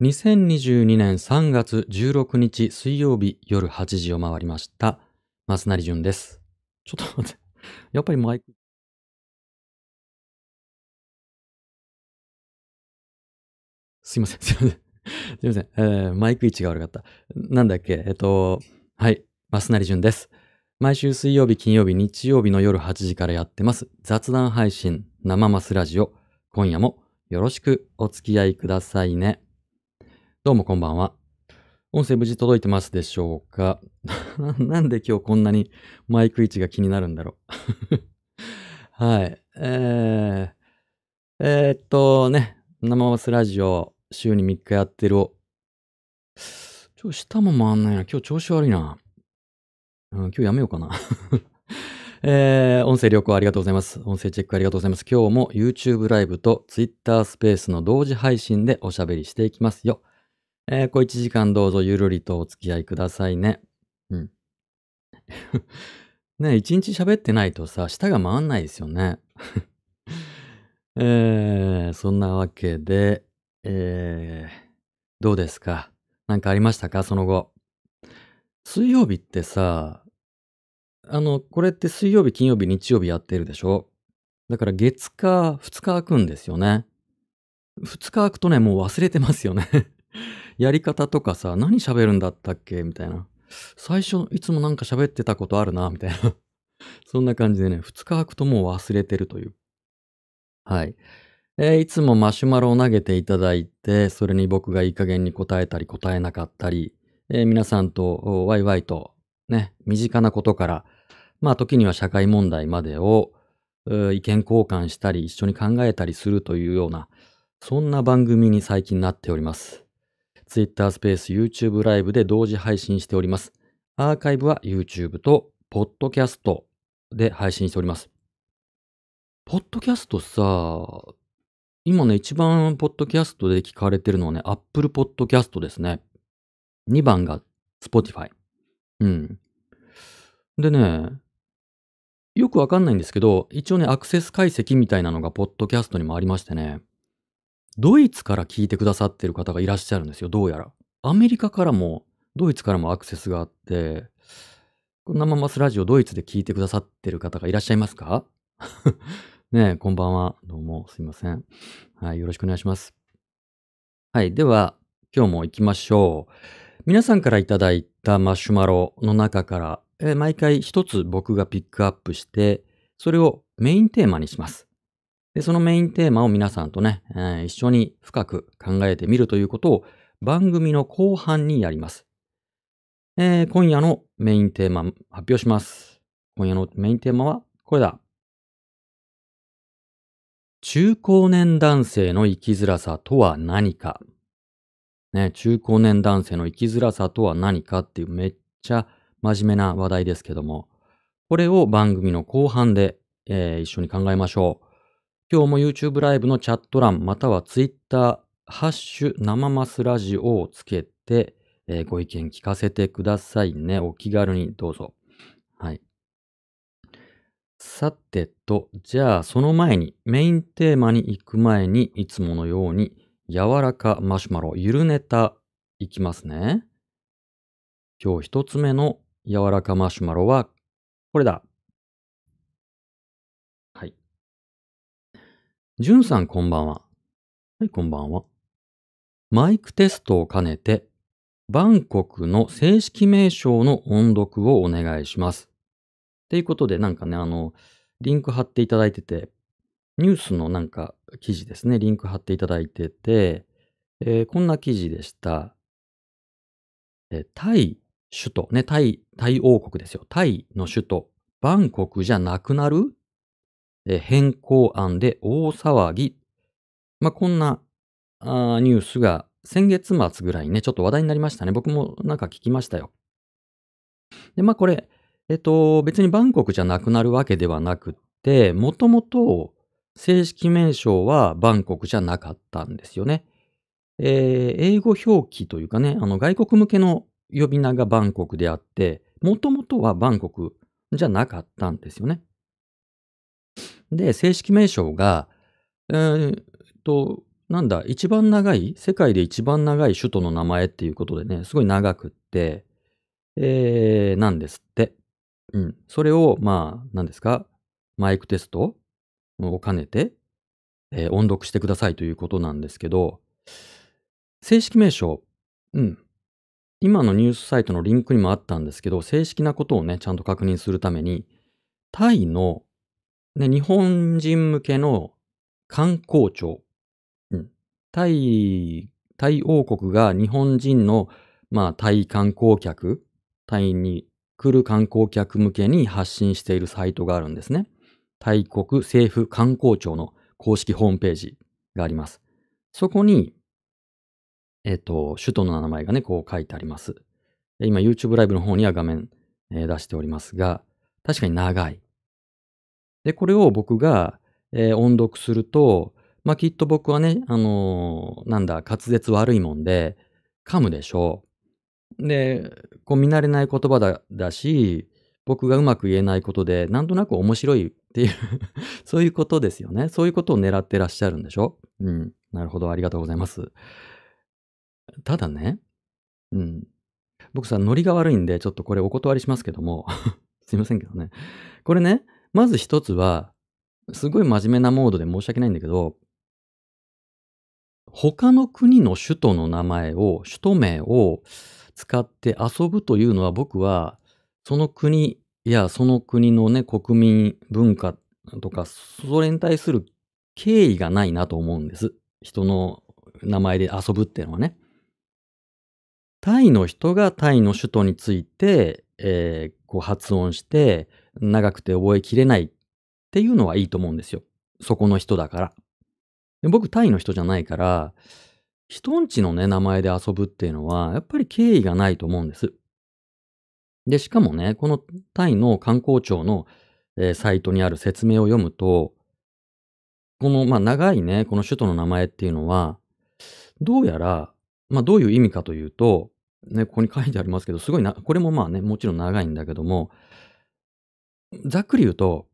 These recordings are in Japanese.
2022年3月16日水曜日夜8時を回りました。増成淳です。ちょっと待って。やっぱりマイク。すいません、すいません。すいません。えーマイク位置が悪かった。なんだっけ？えっと、はい。増成淳です。毎週水曜日、金曜日、日曜日の夜8時からやってます。雑談配信、生マスラジオ。今夜もよろしくお付き合いくださいね。どうもこんばんは。音声無事届いてますでしょうか？なんで今日こんなにマイク位置が気になるんだろう？はい。えー、えーっとね、生マスラジオ週に3日やってるを、ちょ、下も回んないな。今日調子悪いな。うん、今日やめようかな。えー、音声良好ありがとうございます。音声チェックありがとうございます。今日も YouTube ライブと Twitter スペースの同時配信でおしゃべりしていきますよ。えー、小1時間どうぞゆるりとお付き合いくださいね。うん。ね一日喋ってないとさ、舌が回んないですよね。えー、そんなわけで、えー、どうですか？なんかありましたか？その後。水曜日ってさ、あの、これって水曜日、金曜日、日曜日やってるでしょ？だから月火、2日空くんですよね。2日空くとね、もう忘れてますよね。やり方とかさ、何喋るんだったっけ？みたいな。最初、いつもなんか喋ってたことあるな、みたいな。そんな感じでね、2日空くともう忘れてるという。はい。えーいつもマシュマロを投げていただいて、それに僕がいい加減に答えたり答えなかったり、えー皆さんとワイワイとね、身近なことから、まあ時には社会問題までを意見交換したり一緒に考えたりするというような、そんな番組に最近なっております。Twitter スペース YouTube ライブで同時配信しております。アーカイブは YouTube と Podcast で配信しております。ポッドキャストさ、今ね、一番ポッドキャストで聞かれてるのはね、Apple Podcast ですね。2番が Spotify。うん。でね、よくわかんないんですけど、一応ね、アクセス解析みたいなのがポッドキャストにもありましてね、ドイツから聞いてくださってる方がいらっしゃるんですよ、どうやら。アメリカからも、ドイツからもアクセスがあって、この生マスラジオドイツで聞いてくださってる方がいらっしゃいますか？ねえ、こんばんは。どうも、すいません。はい、よろしくお願いします。はい、では、今日も行きましょう。皆さんからいただいたマシュマロの中から、えー毎回一つ僕がピックアップして、それをメインテーマにします。で、そのメインテーマを皆さんとね、えー一緒に深く考えてみるということを番組の後半にやります。えー今夜のメインテーマ発表します。今夜のメインテーマはこれだ。中高年男性の生きづらさとは何か。ね、中高年男性の生きづらさとは何かっていうめっちゃ真面目な話題ですけども、これを番組の後半で、えー一緒に考えましょう。今日も YouTube ライブのチャット欄または Twitter、ハッシュ生マスラジオをつけて、えーご意見聞かせてくださいね。お気軽にどうぞ。はい。さてと、じゃあその前に、メインテーマに行く前に、いつものように、柔らかマシュマロ、ゆるネタ、いきますね。今日一つ目の柔らかマシュマロは、これだ。じゅんさんこんばんは。はい、こんばんは。マイクテストを兼ねて、バンコクの正式名称の音読をお願いします。っていうことで、なんかね、あの、リンク貼っていただいてて、ニュースのなんか記事ですね、リンク貼っていただいてて、えーこんな記事でした。えータイ首都、ね、タイ、タイ王国ですよ。タイの首都、バンコクじゃなくなる、え変更案で大騒ぎ。まあ、こんなあニュースが先月末ぐらいにね、ちょっと話題になりましたね。僕もなんか聞きましたよ。で、まあこれ、えっと、別にバンコクじゃなくなるわけではなくって、もともと正式名称はバンコクじゃなかったんですよね。えー英語表記というかね、あの外国向けの呼び名がバンコクであって、もともとはバンコクじゃなかったんですよね。で、正式名称が、えーと、なんだ、一番長い、世界で一番長い首都の名前っていうことでね、すごい長くって、えー、なんですって。うん。それを、まあ、何ですか、マイクテストを兼ねて、えー、音読してくださいということなんですけど、正式名称、うん。今のニュースサイトのリンクにもあったんですけど、正式なことをね、ちゃんと確認するために、タイの、ね、日本人向けの観光庁、うん。タイ、タイ王国が日本人の、まあ、タイ観光客、タイに来る観光客向けに発信しているサイトがあるんですね。タイ国政府観光庁の公式ホームページがあります。そこに、えっ、と、首都の名前がね、こう書いてあります。今 YouTube ライブの方には画面、えー、出しておりますが、確かに長い。で、これを僕が、えー、音読すると、まあ、きっと僕はね、あのー、なんだ、滑舌悪いもんで、噛むでしょう。で、こう見慣れない言葉だだし、僕がうまく言えないことで、なんとなく面白いっていう そういうことですよね。そういうことを狙ってらっしゃるんでしょうん。なるほど。ありがとうございます。ただね、うん。僕さ、ノリが悪いんで、ちょっとこれお断りしますけども すいませんけどね。これね、まず一つは、すごい真面目なモードで申し訳ないんだけど、他の国の首都の名前を、首都名を使って遊ぶというのは僕は、その国やその国のね、国民文化とか、それに対する敬意がないなと思うんです。人の名前で遊ぶっていうのはね。タイの人がタイの首都について、えー、こう発音して、長くて覚えきれないっていうのはいいと思うんですよ。そこの人だから。僕、タイの人じゃないから、人んちのね、名前で遊ぶっていうのは、やっぱり敬意がないと思うんです。で、しかもね、このタイの観光庁の、えー、サイトにある説明を読むと、この、まあ、長いね、この首都の名前っていうのは、どうやら、まあ、どういう意味かというと、ね、ここに書いてありますけど、すごいな、これもまあね、もちろん長いんだけども、ざっくり言うと、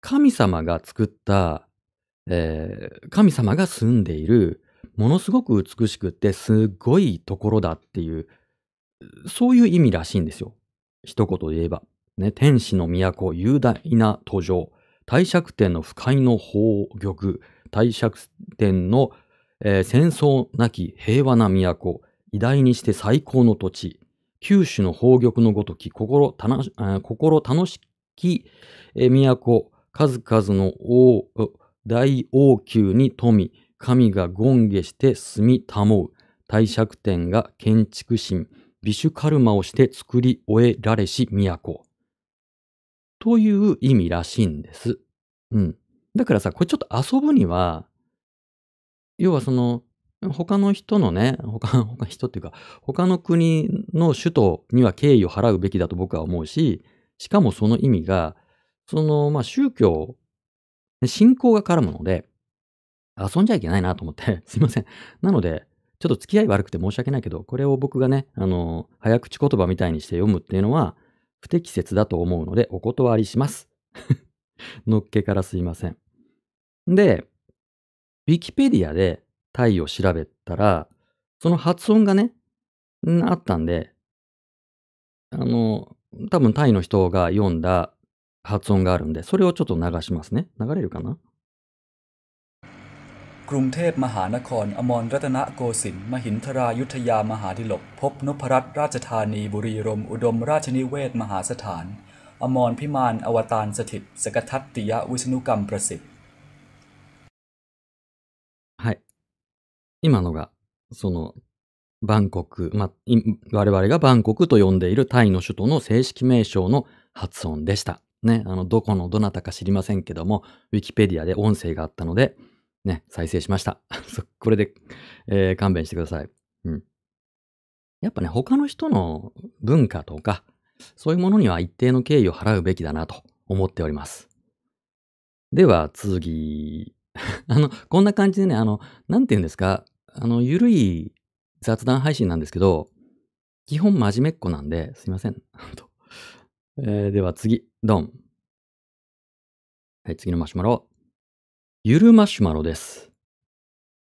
神様が作った、えー、神様が住んでいる、ものすごく美しくてすごいところだっていう、そういう意味らしいんですよ。一言で言えば。ね、天使の都、雄大な途上、帝釈天の不快の宝玉、帝釈天の、えー、戦争なき平和な都、偉大にして最高の土地、九州の宝玉のごとき、心心楽しき、え都、数々の王、大王宮に富、神が権下して住み保う、帝釈天が建築神、美酒カルマをして作り終えられし都。という意味らしいんです。うん。だからさ、これちょっと遊ぶには、要はその、他の人のね、他、他人っていうか、他の国の首都には敬意を払うべきだと僕は思うし、しかもその意味が、その、まあ、宗教、信仰が絡むので、遊んじゃいけないなと思って、すいません。なので、ちょっと付き合い悪くて申し訳ないけど、これを僕がね、あの、早口言葉みたいにして読むっていうのは、不適切だと思うので、お断りします。のっけからすいません。で、ウィキペディアでタイを調べたら、その発音がね、あったんで、あの、多分タイの人が読んだ発音があるんで、それをちょっと流しますね。流れるかなกรุงเทพมหานครอมรรัตนโกสินทร์มหินทรายุทธยามหาดิลกพบนพรัตน์ราชธานีบุรีรมอุดมราชนิเวศมหาสถาน อมรพิมานอวตารสถิตสกทัตติยวิษณุกรรมประสิทธิ์はい今のがその バンコク、まあ、我々がバンコクと呼んでいるタイの首都の正式名称の発音でした。ね、あの、どこのどなたか知りませんけども、ウィキペディアで音声があったので、ね、再生しました。これで、えー、勘弁してください。うん。やっぱね、他の人の文化とか、そういうものには一定の敬意を払うべきだなと思っております。では、次。あの、こんな感じでね、あの、なんて言うんですか、あの、ゆるい雑談配信なんですけど、基本真面目っ子なんで、すいません。えー、では次、ドン。はい、次のマシュマロ。ゆるマシュマロです。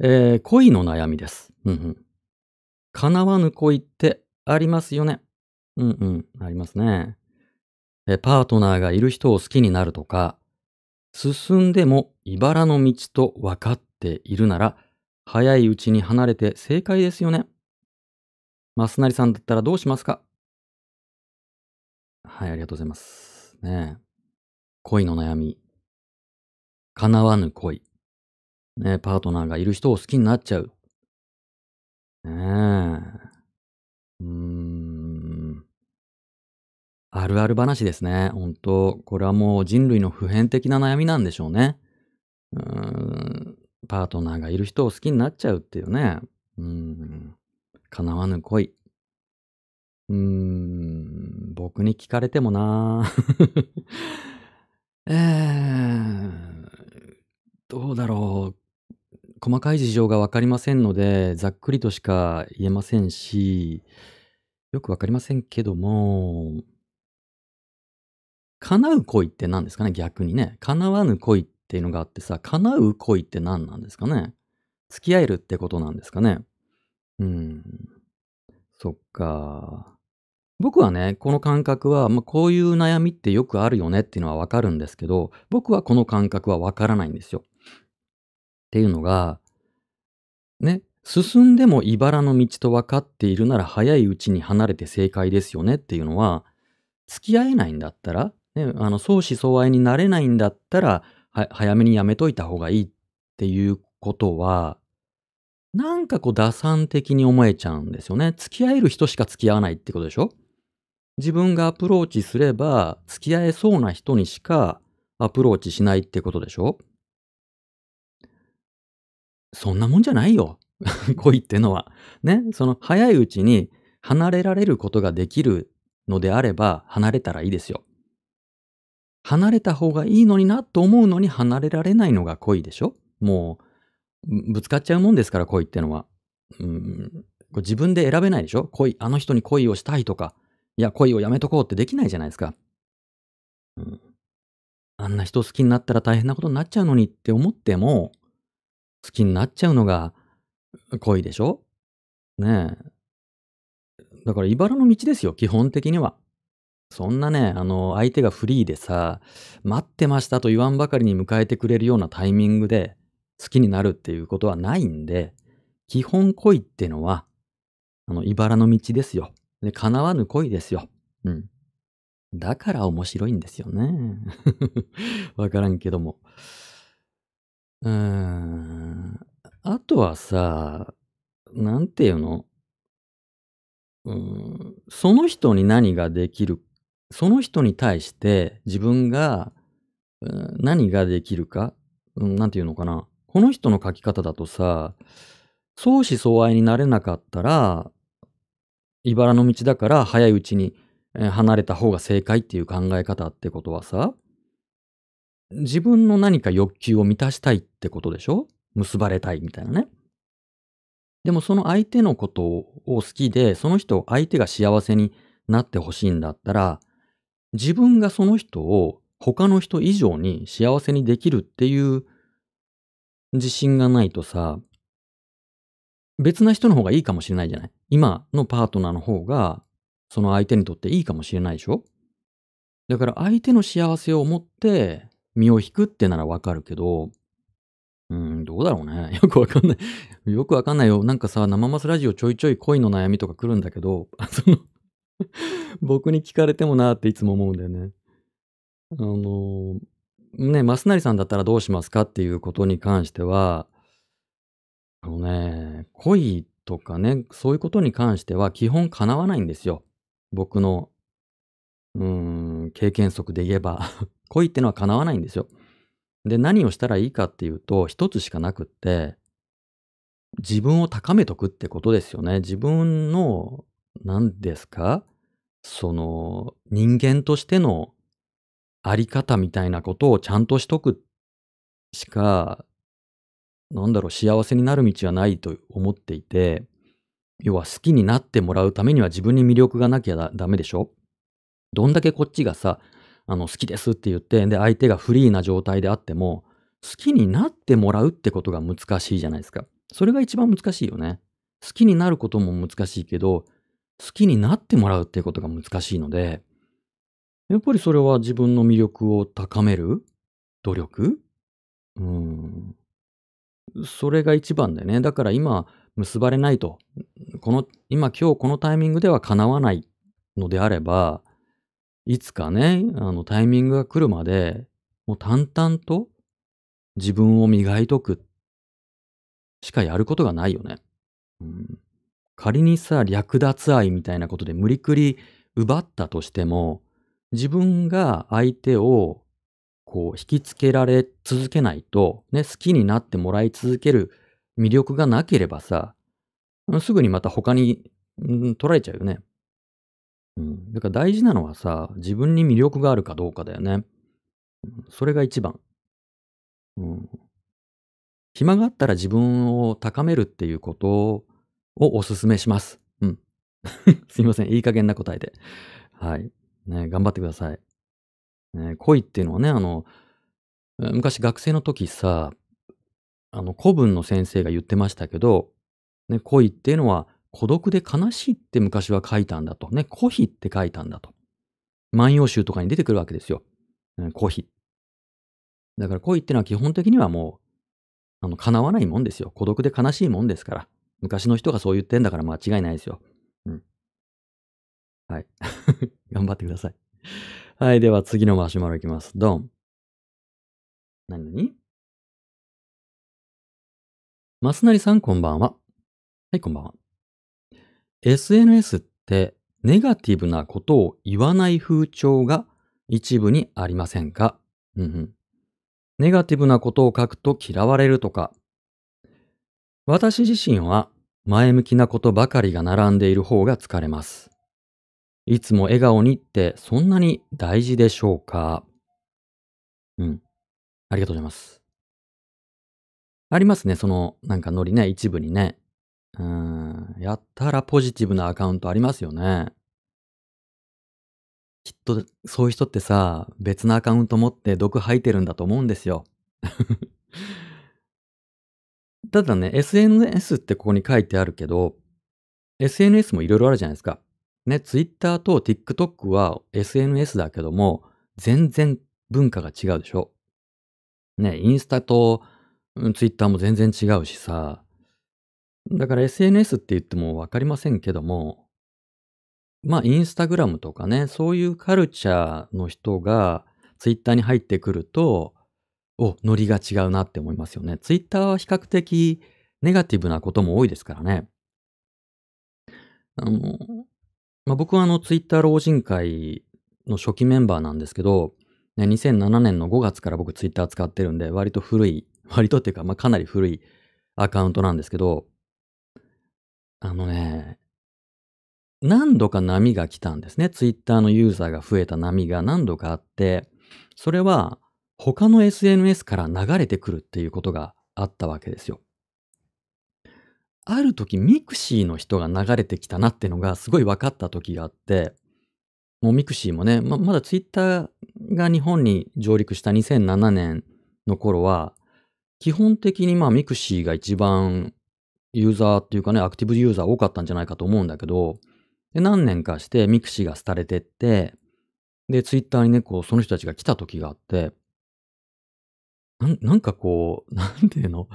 えー恋の悩みです。うんうん。叶わぬ恋ってありますよね。うんうん、ありますね。えーパートナーがいる人を好きになるとか、進んでも茨の道と分かっているなら、早いうちに離れて正解ですよね。マスナリさんだったらどうしますか？はい、ありがとうございます。ね恋の悩み。叶わぬ恋。ねパートナーがいる人を好きになっちゃう。ねえ。うーん。あるある話ですね。本当これはもう人類の普遍的な悩みなんでしょうね。うーん。パートナーがいる人を好きになっちゃうっていうね。うん。叶わぬ恋。うーん。僕に聞かれてもな えー、どうだろう。細かい事情がわかりませんので、ざっくりとしか言えませんし、よくわかりませんけども、叶う恋って何ですかね逆にね。叶わぬ恋っていうのがあってさ、叶う恋って何なんですかね？付き合えるってことなんですかね？うん。そっか。僕はね、この感覚は、まあ、こういう悩みってよくあるよねっていうのはわかるんですけど、僕はこの感覚はわからないんですよ。っていうのが、ね、進んでも茨の道と分かっているなら早いうちに離れて正解ですよねっていうのは、付き合えないんだったら、ね、あの相思相愛になれないんだったら、は早めにやめといた方がいいっていうことは、なんかこう打算的に思えちゃうんですよね。付き合える人しか付き合わないってことでしょ？自分がアプローチすれば、付き合えそうな人にしかアプローチしないってことでしょ？そんなもんじゃないよ。恋ってのは。ね？その早いうちに離れられることができるのであれば、離れたらいいですよ。離れた方がいいのになと思うのに離れられないのが恋でしょ？もう、ぶつかっちゃうもんですから、恋ってのは。うん、自分で選べないでしょ？恋、あの人に恋をしたいとか、いや、恋をやめとこうってできないじゃないですか。うん、あんな人好きになったら大変なことになっちゃうのにって思っても、好きになっちゃうのが恋でしょ？ねえ。だから、茨の道ですよ、基本的には。そんなね、あの、相手がフリーでさ、待ってましたと言わんばかりに迎えてくれるようなタイミングで好きになるっていうことはないんで、基本恋ってのは、あの、茨の道ですよ。で、叶わぬ恋ですよ。うん。だから面白いんですよね。わからんけども。うーん。あとはさ、なんていうの？うん、その人に何ができる、その人に対して自分が、何ができるか、うんなんていうのかな。この人の書き方だとさ、相思相愛になれなかったら、茨の道だから早いうちに離れた方が正解っていう考え方ってことはさ、自分の何か欲求を満たしたいってことでしょ？結ばれたいみたいなね。でもその相手のことを好きで、その人を、相手が幸せになってほしいんだったら、自分がその人を他の人以上に幸せにできるっていう自信がないとさ、別な人の方がいいかもしれないじゃない？今のパートナーの方が、その相手にとっていいかもしれないでしょ？だから相手の幸せを思って身を引くってならわかるけど、うん、どうだろうね。よくわかんない。よくわかんないよ。なんかさ、生マスラジオちょいちょい恋の悩みとか来るんだけど、その、僕に聞かれてもなーっていつも思うんだよね。あの、ね、マスナリさんだったらどうしますかっていうことに関しては、あのね、恋とかね、そういうことに関しては基本叶わないんですよ。僕の、うーん、経験則で言えば。恋ってのは叶わないんですよ。で、何をしたらいいかっていうと、一つしかなくって、自分を高めとくってことですよね。自分の、何ですか？その、人間としてのあり方みたいなことをちゃんとしとくしか、なんだろう、幸せになる道はないと思っていて、要は好きになってもらうためには自分に魅力がなきゃダメでしょ？どんだけこっちがさ、あの、好きですって言って、で、相手がフリーな状態であっても、好きになってもらうってことが難しいじゃないですか。それが一番難しいよね。好きになることも難しいけど、好きになってもらうっていうことが難しいので、やっぱりそれは自分の魅力を高める努力？うん。それが一番だよね。だから今、結ばれないと。この、今今日このタイミングでは叶わないのであれば、いつかね、あのタイミングが来るまで、もう淡々と自分を磨いとくしかやることがないよね。うん、仮にさ、略奪愛みたいなことで無理くり奪ったとしても、自分が相手をこう引きつけられ続けないと、ね、好きになってもらい続ける魅力がなければさ、すぐにまた他に、うん、取られちゃうよね。うん。だから大事なのはさ、自分に魅力があるかどうかだよね。それが一番。うん。暇があったら自分を高めるっていうことをお勧めします。うん。すいません。いい加減な答えで。はい。ね、頑張ってください。ね、恋っていうのはね、あの、昔学生の時さ、あの、古文の先生が言ってましたけど、ね、恋っていうのは孤独で悲しいって昔は書いたんだと。ね、孤悲って書いたんだと。万葉集とかに出てくるわけですよ。ね、孤悲。だから恋っていうのは基本的にはもう、あの、叶わないもんですよ。孤独で悲しいもんですから。昔の人がそう言ってんだから間違いないですよ。うん。はい。頑張ってください。はい。では次のマシュマロいきます。ドン。何？々マスナリさんこんばんは。はい、こんばんは。SNS ってネガティブなことを言わない風潮が一部にありませんか？うんうん。ネガティブなことを書くと嫌われるとか。私自身は前向きなことばかりが並んでいる方が疲れます。いつも笑顔にってそんなに大事でしょうか？うん。ありがとうございます。ありますね、その、なんかノリね、一部にね。うん、やったらポジティブなアカウントありますよね。きっと、そういう人ってさ、別のアカウント持って毒吐いてるんだと思うんですよ。ただね、SNS ってここに書いてあるけど、SNS もいろいろあるじゃないですか。ね、Twitter と TikTok は SNS だけども、全然文化が違うでしょ。ね、インスタと Twitter も全然違うしさ。だから SNS って言ってもわかりませんけども、まあインスタグラムとかね、そういうカルチャーの人が Twitter に入ってくると、お、ノリが違うなって思いますよね。Twitter は比較的ネガティブなことも多いですからね。あの、まあ、僕はあのツイッター老人会の初期メンバーなんですけど、ね、2007年の5月から僕ツイッター使ってるんで、割と古い、割とっていうか、まあ、かなり古いアカウントなんですけど、あのね、何度か波が来たんですね。ツイッターのユーザーが増えた波が何度かあって、それは他の SNS から流れてくるっていうことがあったわけですよ。ある時ミクシーの人が流れてきたなっていうのがすごい分かった時があって、もうミクシーもね、ままだツイッターが日本に上陸した2007年の頃は、基本的にまあミクシーが一番ユーザーっていうかね、アクティブユーザー多かったんじゃないかと思うんだけど、で何年かしてミクシーが廃れてって、で、ツイッターにね、こう、その人たちが来た時があって、なん、なんかこう、なんていうの？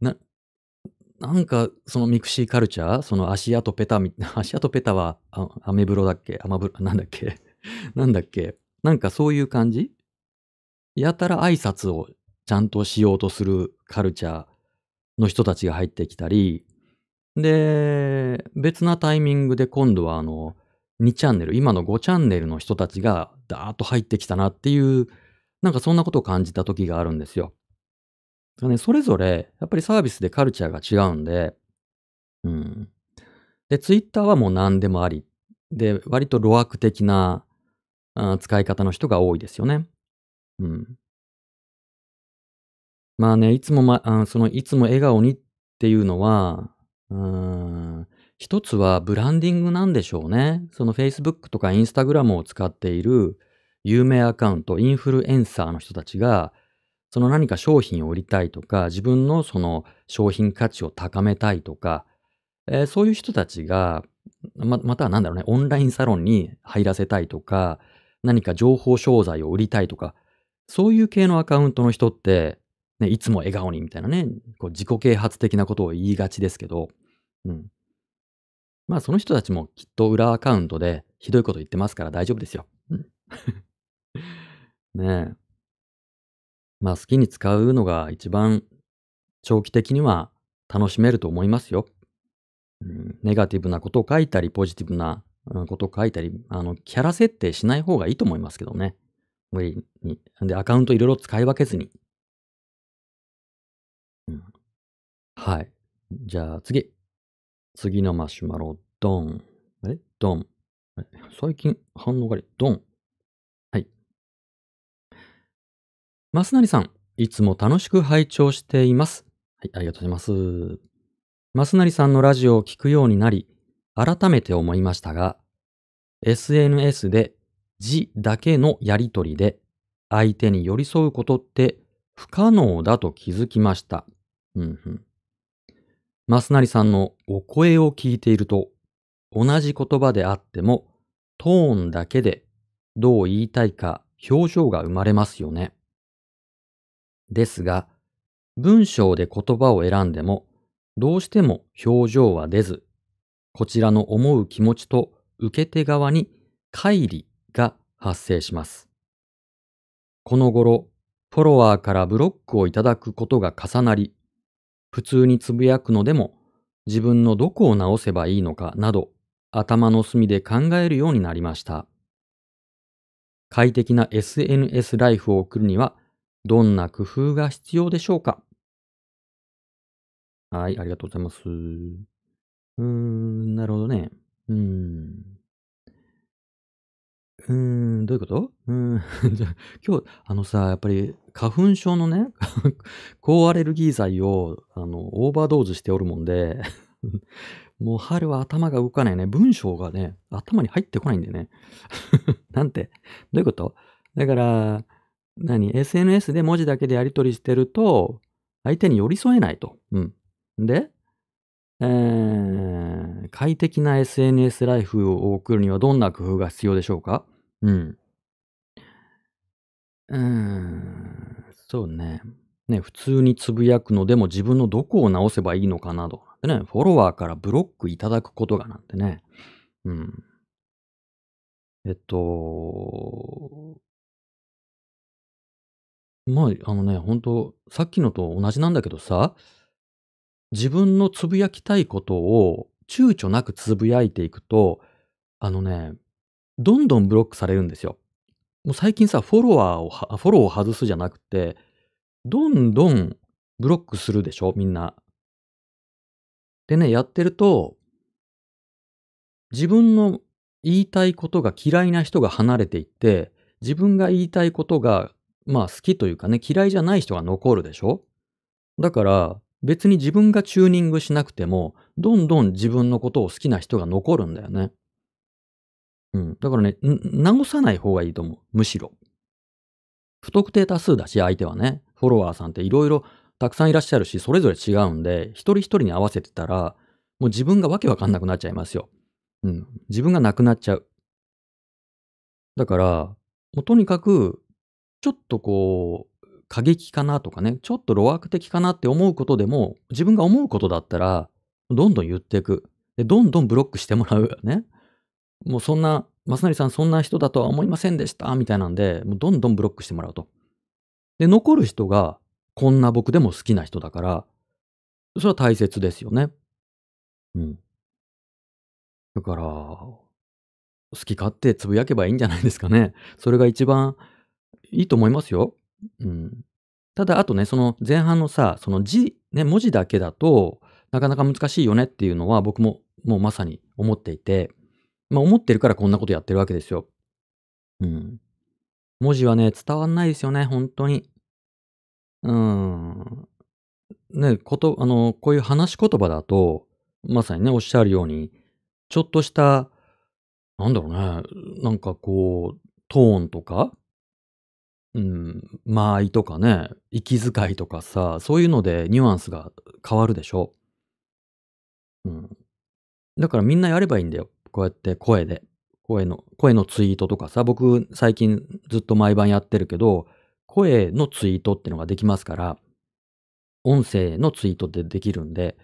な、なんか、そのミクシーカルチャー？その足跡ペタ、足跡ペタはアメブロだっけ？アマブロ、なんだっけ？なんだっけ？なんかそういう感じ？やたら挨拶をちゃんとしようとするカルチャーの人たちが入ってきたり、で、別なタイミングで今度はあの、2チャンネル、今の5チャンネルの人たちがダーッと入ってきたなっていう、なんかそんなことを感じた時があるんですよ。ね、それぞれ、やっぱりサービスでカルチャーが違うんで、うん。で、ツイッターはもう何でもあり。で、割と路悪的な使い方の人が多いですよね。うん。まあね、いつもま、あその、いつも笑顔にっていうのは、うーん、一つはブランディングなんでしょうね。その Facebook とか Instagram を使っている有名アカウント、インフルエンサーの人たちが、その何か商品を売りたいとか、自分のその商品価値を高めたいとか、えーそういう人たちが、ま、またはなんだろうね、オンラインサロンに入らせたいとか、何か情報商材を売りたいとか、そういう系のアカウントの人って、ね、いつも笑顔にみたいなね、こう自己啓発的なことを言いがちですけど、うん。まあその人たちもきっと裏アカウントでひどいこと言ってますから大丈夫ですよ。うん。ねえ。まあ好きに使うのが一番長期的には楽しめると思いますよ。うん、ネガティブなことを書いたり、ポジティブなことを書いたり、あの、キャラ設定しない方がいいと思いますけどね。無理に。で、アカウントいろいろ使い分けずに。うん。はい。じゃあ次。次のマシュマロ、ドン。え？ドン。最近反応が悪い。ドン。マスナリさん、いつも楽しく拝聴しています。はい、ありがとうございます。マスナリさんのラジオを聞くようになり、改めて思いましたが、SNS で字だけのやりとりで相手に寄り添うことって不可能だと気づきました。うんうん。マスナリさんのお声を聞いていると、同じ言葉であっても、トーンだけでどう言いたいか表情が生まれますよね。ですが、文章で言葉を選んでも、どうしても表情は出ず、こちらの思う気持ちと受け手側に乖離が発生します。この頃、フォロワーからブロックをいただくことが重なり、普通につぶやくのでも自分のどこを直せばいいのかなど頭の隅で考えるようになりました。快適な SNS ライフを送るにはどんな工夫が必要でしょうか？はい、ありがとうございます。うーん、なるほどね。うーん。うーん、どういうこと？うーん、じゃあ今日、あのさ、やっぱり花粉症のね、高アレルギー剤を、あの、オーバードーズしておるもんで、もう春は頭が動かないね。文章がね、頭に入ってこないんだよね。なんて？どういうこと？だから、何 ?SNS で文字だけでやり取りしてると、相手に寄り添えないと。うん。で、えー、快適な SNS ライフを送るにはどんな工夫が必要でしょうか？うん。うーん、そうね。ね、普通につぶやくのでも自分のどこを直せばいいのかなど。でね、フォロワーからブロックいただくことがなんてね。うん。えっと、まあ、あのね、本当さっきのと同じなんだけどさ、自分のつぶやきたいことを躊躇なくつぶやいていくと、あのね、どんどんブロックされるんですよ。もう最近さ、フォロワーを、フォローを外すじゃなくて、どんどんブロックするでしょみんな。でね、やってると、自分の言いたいことが嫌いな人が離れていって、自分が言いたいことが、まあ好きというかね、嫌いじゃない人が残るでしょ？だから、別に自分がチューニングしなくても、どんどん自分のことを好きな人が残るんだよね。うん。だからね、直さない方がいいと思う。むしろ。不特定多数だし、相手はね。フォロワーさんっていろいろたくさんいらっしゃるし、それぞれ違うんで、一人一人に合わせてたら、もう自分がわけわかんなくなっちゃいますよ。うん。自分がなくなっちゃう。だから、もうとにかく、ちょっとこう、過激かなとかね、ちょっと路悪的かなって思うことでも、自分が思うことだったら、どんどん言っていく。で、どんどんブロックしてもらう。ね。もうそんな、マスナリさんそんな人だとは思いませんでした。みたいなんで、もうどんどんブロックしてもらうと。で、残る人が、こんな僕でも好きな人だから、それは大切ですよね。うん。だから、好き勝手つぶやけばいいんじゃないですかね。それが一番いいと思いますよ。うん。ただ、あとね、その前半のさ、その字、ね、文字だけだとなかなか難しいよねっていうのは僕ももうまさに思っていて、まあ思ってるからこんなことやってるわけですよ。うん。文字はね、伝わんないですよね、本当に。うん。ね、こと、あの、こういう話し言葉だと、まさにね、おっしゃるように、ちょっとした、なんだろうね、なんかこう、トーンとか、うん、間合いとかね、息遣いとかさ、そういうのでニュアンスが変わるでしょ？うん。だからみんなやればいいんだよ。こうやって声で。声の、声のツイートとかさ、僕最近ずっと毎晩やってるけど、声のツイートってのができますから、音声のツイートってできるんで、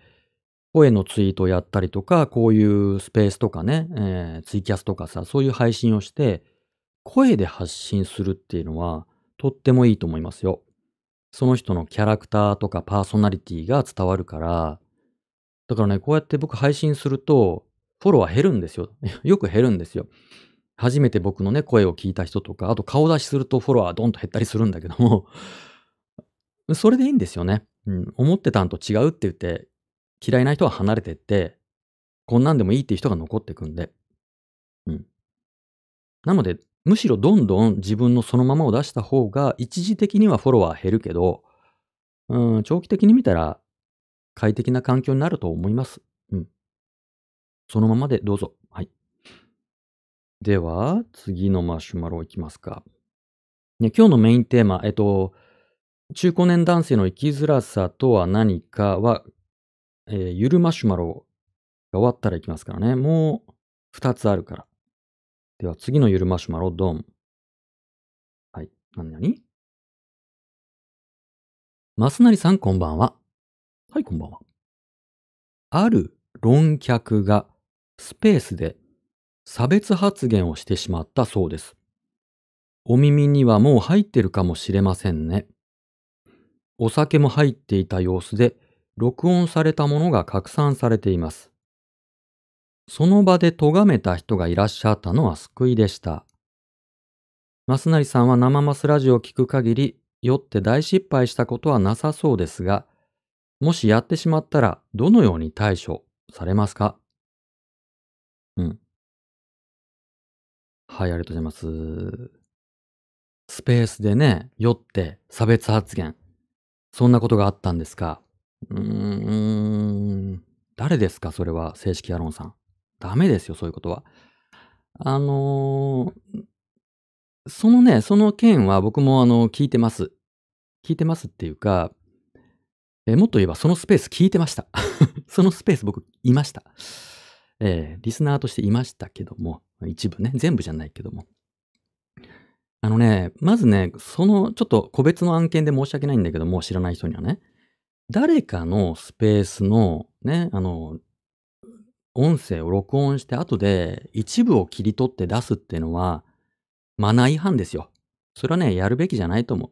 声のツイートやったりとか、こういうスペースとかね、えーツイキャスとかさ、そういう配信をして、声で発信するっていうのは、とってもいいと思いますよ。その人のキャラクターとかパーソナリティが伝わるから、だからね、こうやって僕配信すると、フォロワー減るんですよ。よく減るんですよ。初めて僕のね、声を聞いた人とか、あと顔出しするとフォロワードンと減ったりするんだけども、それでいいんですよね。うん。思ってたんと違うって言って、嫌いな人は離れてって、こんなんでもいいっていう人が残ってくんで。うん。なので、むしろどんどん自分のそのままを出した方が、一時的にはフォロワー減るけど、うん、長期的に見たら快適な環境になると思います。うん。そのままでどうぞ。はい。では、次のマシュマロいきますか。ね、今日のメインテーマ、えっと、中高年男性の生きづらさとは何かは、えーゆるマシュマロが終わったらいきますからね。もう2つあるから。では次のゆるマシュマロ、ドン。はい。なになにマスナリさん、こんばんは。はい、こんばんは。ある論客がスペースで差別発言をしてしまったそうです。お耳にはもう入ってるかもしれませんね。お酒も入っていた様子で、録音されたものが拡散されています。その場で咎めた人がいらっしゃったのは救いでした。マスナリさんは生マスラジオを聞く限り、酔って大失敗したことはなさそうですが、もしやってしまったらどのように対処されますか？うん。はい、ありがとうございます。スペースでね、酔って差別発言。そんなことがあったんですか？うーん。誰ですか？それは、正式アロンさん。ダメですよ、そういうことは。あのーそのね、その件は僕もあの、聞いてます。聞いてますっていうか、えもっと言えばそのスペース聞いてました。そのスペース僕いました。えーリスナーとしていましたけども、一部ね、全部じゃないけども。あのね、まずね、そのちょっと個別の案件で申し訳ないんだけども、知らない人にはね、誰かのスペースのね、あの、音声を録音して後で一部を切り取って出すっていうのは、マナー違反ですよ。それはね、やるべきじゃないと思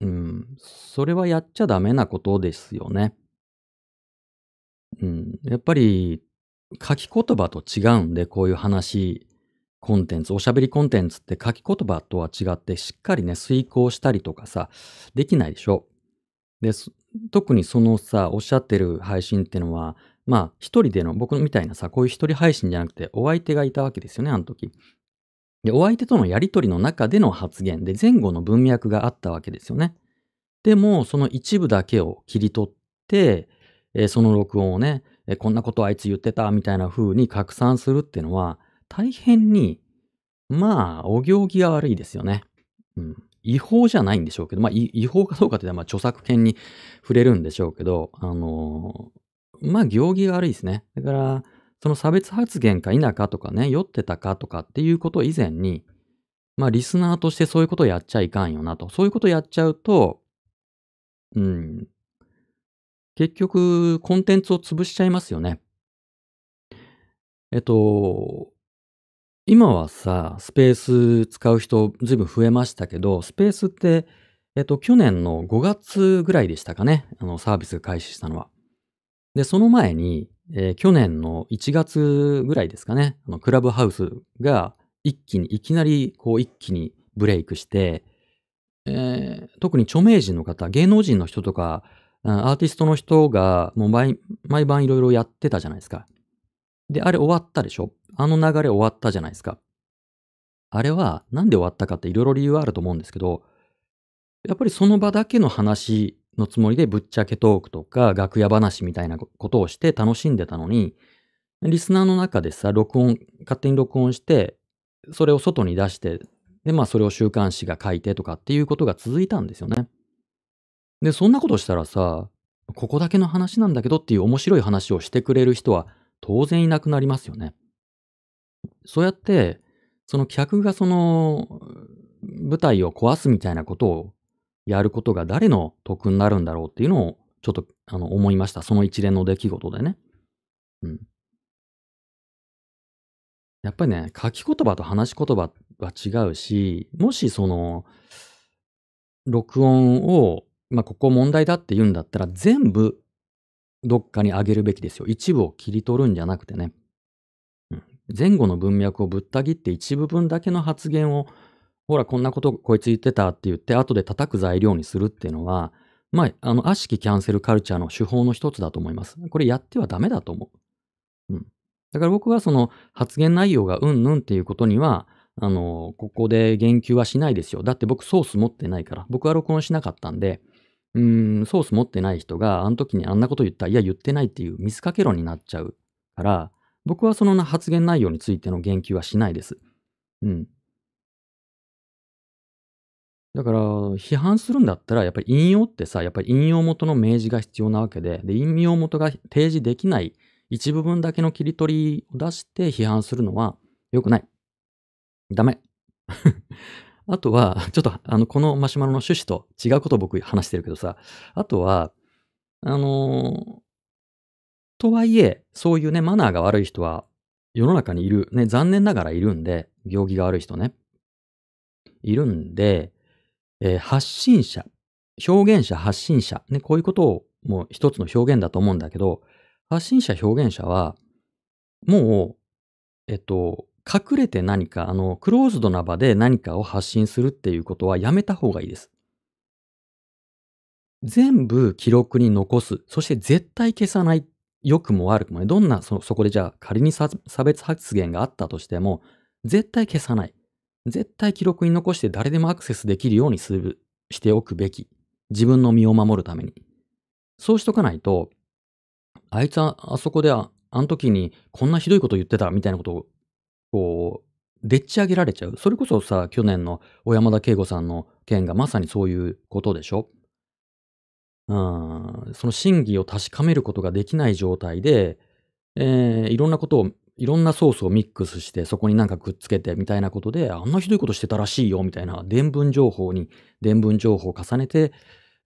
う。うん。それはやっちゃダメなことですよね。うん。やっぱり、書き言葉と違うんで、こういう話、コンテンツ、おしゃべりコンテンツって書き言葉とは違って、しっかりね、遂行したりとかさ、できないでしょ。で、特にそのさ、おっしゃってる配信ってのは、まあ、一人での、僕みたいなさ、こういう一人配信じゃなくて、お相手がいたわけですよね、あの時。で、お相手とのやりとりの中での発言で、前後の文脈があったわけですよね。でも、その一部だけを切り取って、えその録音をね、えこんなことあいつ言ってた、みたいな風に拡散するっていうのは、大変に、まあ、お行儀が悪いですよね。うん。違法じゃないんでしょうけど、まあ、違法かどうかっていうのは、まあ、著作権に触れるんでしょうけど、あのーまあ、行儀が悪いですね。だから、その差別発言か否かとかね、酔ってたかとかっていうこと以前に、まあ、リスナーとしてそういうことをやっちゃいかんよなと。そういうことをやっちゃうと、うん。結局、コンテンツを潰しちゃいますよね。えっと、今はさ、スペース使う人ずいぶん増えましたけど、スペースって、えっと、去年の5月ぐらいでしたかね。あの、サービスが開始したのは。で、その前に、えー去年の1月ぐらいですかね。あの、クラブハウスが一気に、いきなり、こう、一気にブレイクして、えー特に著名人の方、芸能人の人とか、アーティストの人が、もう毎毎晩いろいろやってたじゃないですか。で、あれ終わったでしょ？あの流れ終わったじゃないですか。あれは、なんで終わったかっていろいろ理由はあると思うんですけど、やっぱりその場だけの話のつもりでぶっちゃけトークとか楽屋話みたいなことをして楽しんでたのに、リスナーの中でさ、録音、勝手に録音して、それを外に出して、で、まあそれを週刊誌が書いてとかっていうことが続いたんですよね。で、そんなことしたらさ、ここだけの話なんだけどっていう面白い話をしてくれる人は当然いなくなりますよね。そうやって、その客がその舞台を壊すみたいなことをやることが誰の得になるんだろうっていうのをちょっとあの思いました。その一連の出来事でね。うん。やっぱりね、書き言葉と話し言葉は違うし、もしその、録音を、まあ、ここ問題だって言うんだったら、全部どっかに上げるべきですよ。一部を切り取るんじゃなくてね。うん、前後の文脈をぶった切って一部分だけの発言を、ほら、こんなことこいつ言ってたって言って、後で叩く材料にするっていうのは、まあ、あの、悪しきキャンセルカルチャーの手法の一つだと思います。これやってはダメだと思う。うん。だから僕はその発言内容がうんぬんっていうことには、あの、ここで言及はしないですよ。だって僕ソース持ってないから。僕は録音しなかったんで、うーん、ソース持ってない人があの時にあんなこと言った、いや言ってないっていう見せかけ論になっちゃうから、僕はその発言内容についての言及はしないです。うん。だから、批判するんだったら、やっぱり引用ってさ、やっぱり引用元の明示が必要なわけで、で、引用元が提示できない一部分だけの切り取りを出して批判するのは良くない。ダメ。あとは、ちょっと、あの、このマシュマロの趣旨と違うことを僕話してるけどさ、あとは、あのー、とはいえ、そういうね、マナーが悪い人は世の中にいる。ね、残念ながらいるんで、行儀が悪い人ね。いるんで、えー、発信者、表現者、発信者、ね、こういうことをもう一つの表現だと思うんだけど、発信者、表現者は、もう、えっと、隠れて何か、あの、クローズドな場で何かを発信するっていうことはやめた方がいいです。全部記録に残す。そして絶対消さない。良くも悪くもね。どんなそ、そこでじゃあ仮に差別発言があったとしても、絶対消さない。絶対記録に残して誰でもアクセスできるようにする、しておくべき。自分の身を守るために。そうしとかないと、あいつはあそこであ、あの時にこんなひどいこと言ってたみたいなことをこう、でっち上げられちゃう。それこそさ、去年の小山田圭吾さんの件がまさにそういうことでしょ？うん、その真偽を確かめることができない状態で、えー、いろんなことを、いろんなソースをミックスして、そこになんかくっつけてみたいなことで、あんなひどいことしてたらしいよ、みたいな、伝聞情報に伝聞情報を重ねて、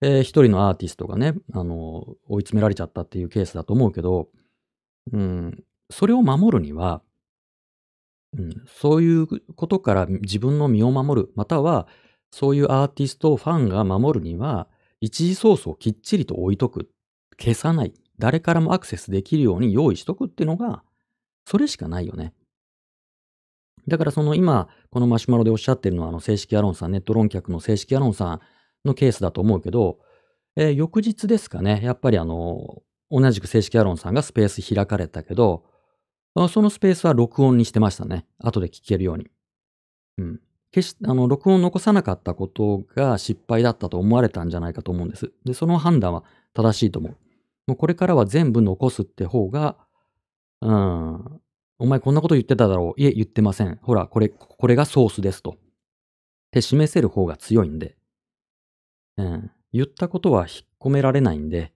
えー、一人のアーティストがね、あの、追い詰められちゃったっていうケースだと思うけど、うん、それを守るには、うん、そういうことから自分の身を守る、またはそういうアーティストをファンが守るには、一時ソースをきっちりと置いとく。消さない。誰からもアクセスできるように用意しとくっていうのが、それしかないよね。だからその今、このマシュマロでおっしゃってるのは、あの正式アロンさん、ネット論客の正式アロンさんのケースだと思うけど、えー、翌日ですかね、やっぱりあの、同じく正式アロンさんがスペース開かれたけど、そのスペースは録音にしてましたね。後で聞けるように。うん。決し、あの、録音残さなかったことが失敗だったと思われたんじゃないかと思うんです。で、その判断は正しいと思う。もうこれからは全部残すって方が、うん、お前こんなこと言ってただろう。いえ、言ってません。ほら、これ、これがソースですと。って示せる方が強いんで。うん。言ったことは引っ込められないんで、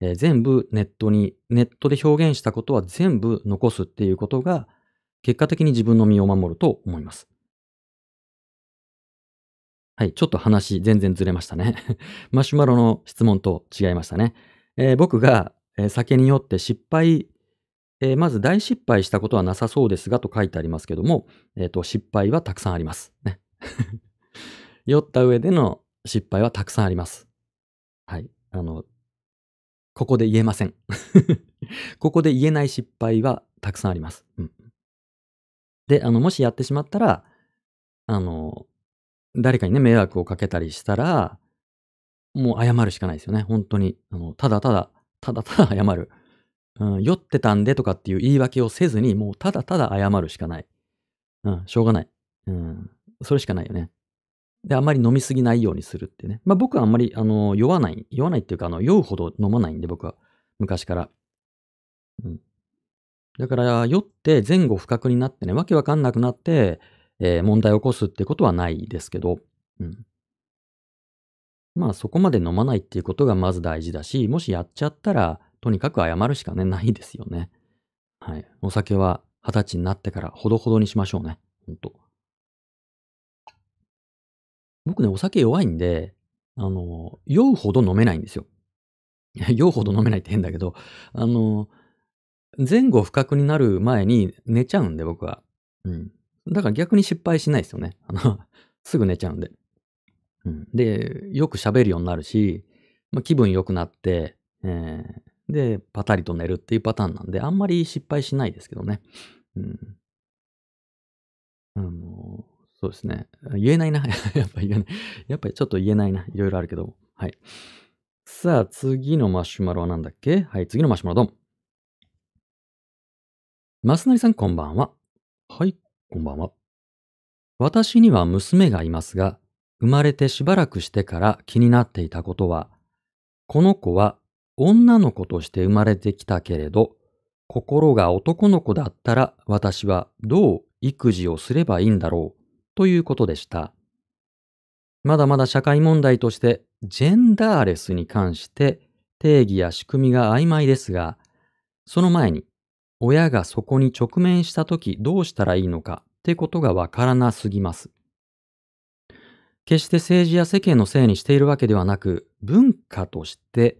えー、全部ネットに、ネットで表現したことは全部残すっていうことが、結果的に自分の身を守ると思います。はい、ちょっと話全然ずれましたね。マシュマロの質問と違いましたね。えー、僕が、えー、酒に酔って失敗、えー、まず大失敗したことはなさそうですがと書いてありますけども、えっ、と、失敗はたくさんあります。ね。酔った上での失敗はたくさんあります。はい。あの、ここで言えません。ここで言えない失敗はたくさんあります。うん、で、あの、もしやってしまったら、あの、誰かにね、迷惑をかけたりしたら、もう謝るしかないですよね。本当に。あの、ただただ、ただただ謝る。うん、酔ってたんでとかっていう言い訳をせずに、もうただただ謝るしかない。うん、しょうがない。うん、それしかないよね。で、あんまり飲みすぎないようにするってね。まあ僕はあんまり、あの、酔わない、酔わないっていうか、あの、酔うほど飲まないんで、僕は。昔から。うん。だから、酔って前後不覚になってね、わけわかんなくなって、えー問題を起こすってことはないですけど、うん。まあそこまで飲まないっていうことがまず大事だし、もしやっちゃったら、とにかく謝るしかね、ないですよね。はい。お酒は二十歳になってからほどほどにしましょうね。ほんと。僕ね、お酒弱いんで、あの、酔うほど飲めないんですよ。酔うほど飲めないって変だけど、あの、前後不覚になる前に寝ちゃうんで、僕は。うん。だから逆に失敗しないですよね。あの、すぐ寝ちゃうんで。うん。で、よく喋るようになるし、ま、気分良くなって、えーで、パタリと寝るっていうパターンなんで、あんまり失敗しないですけどね。うん。あの、そうですね。言えないな。やっぱ言えない。やっぱりちょっと言えないな。いろいろあるけど。はい。さあ、次のマシュマロは何だっけ？はい、次のマシュマロドン。マスナリさんこんばんは。はい、こんばんは。私には娘がいますが、生まれてしばらくしてから気になっていたことは、この子は女の子として生まれてきたけれど、心が男の子だったら私はどう育児をすればいいんだろうということでした。まだまだ社会問題としてジェンダーレスに関して定義や仕組みが曖昧ですが、その前に親がそこに直面したときどうしたらいいのかってことがわからなすぎます。決して政治や世間のせいにしているわけではなく、文化として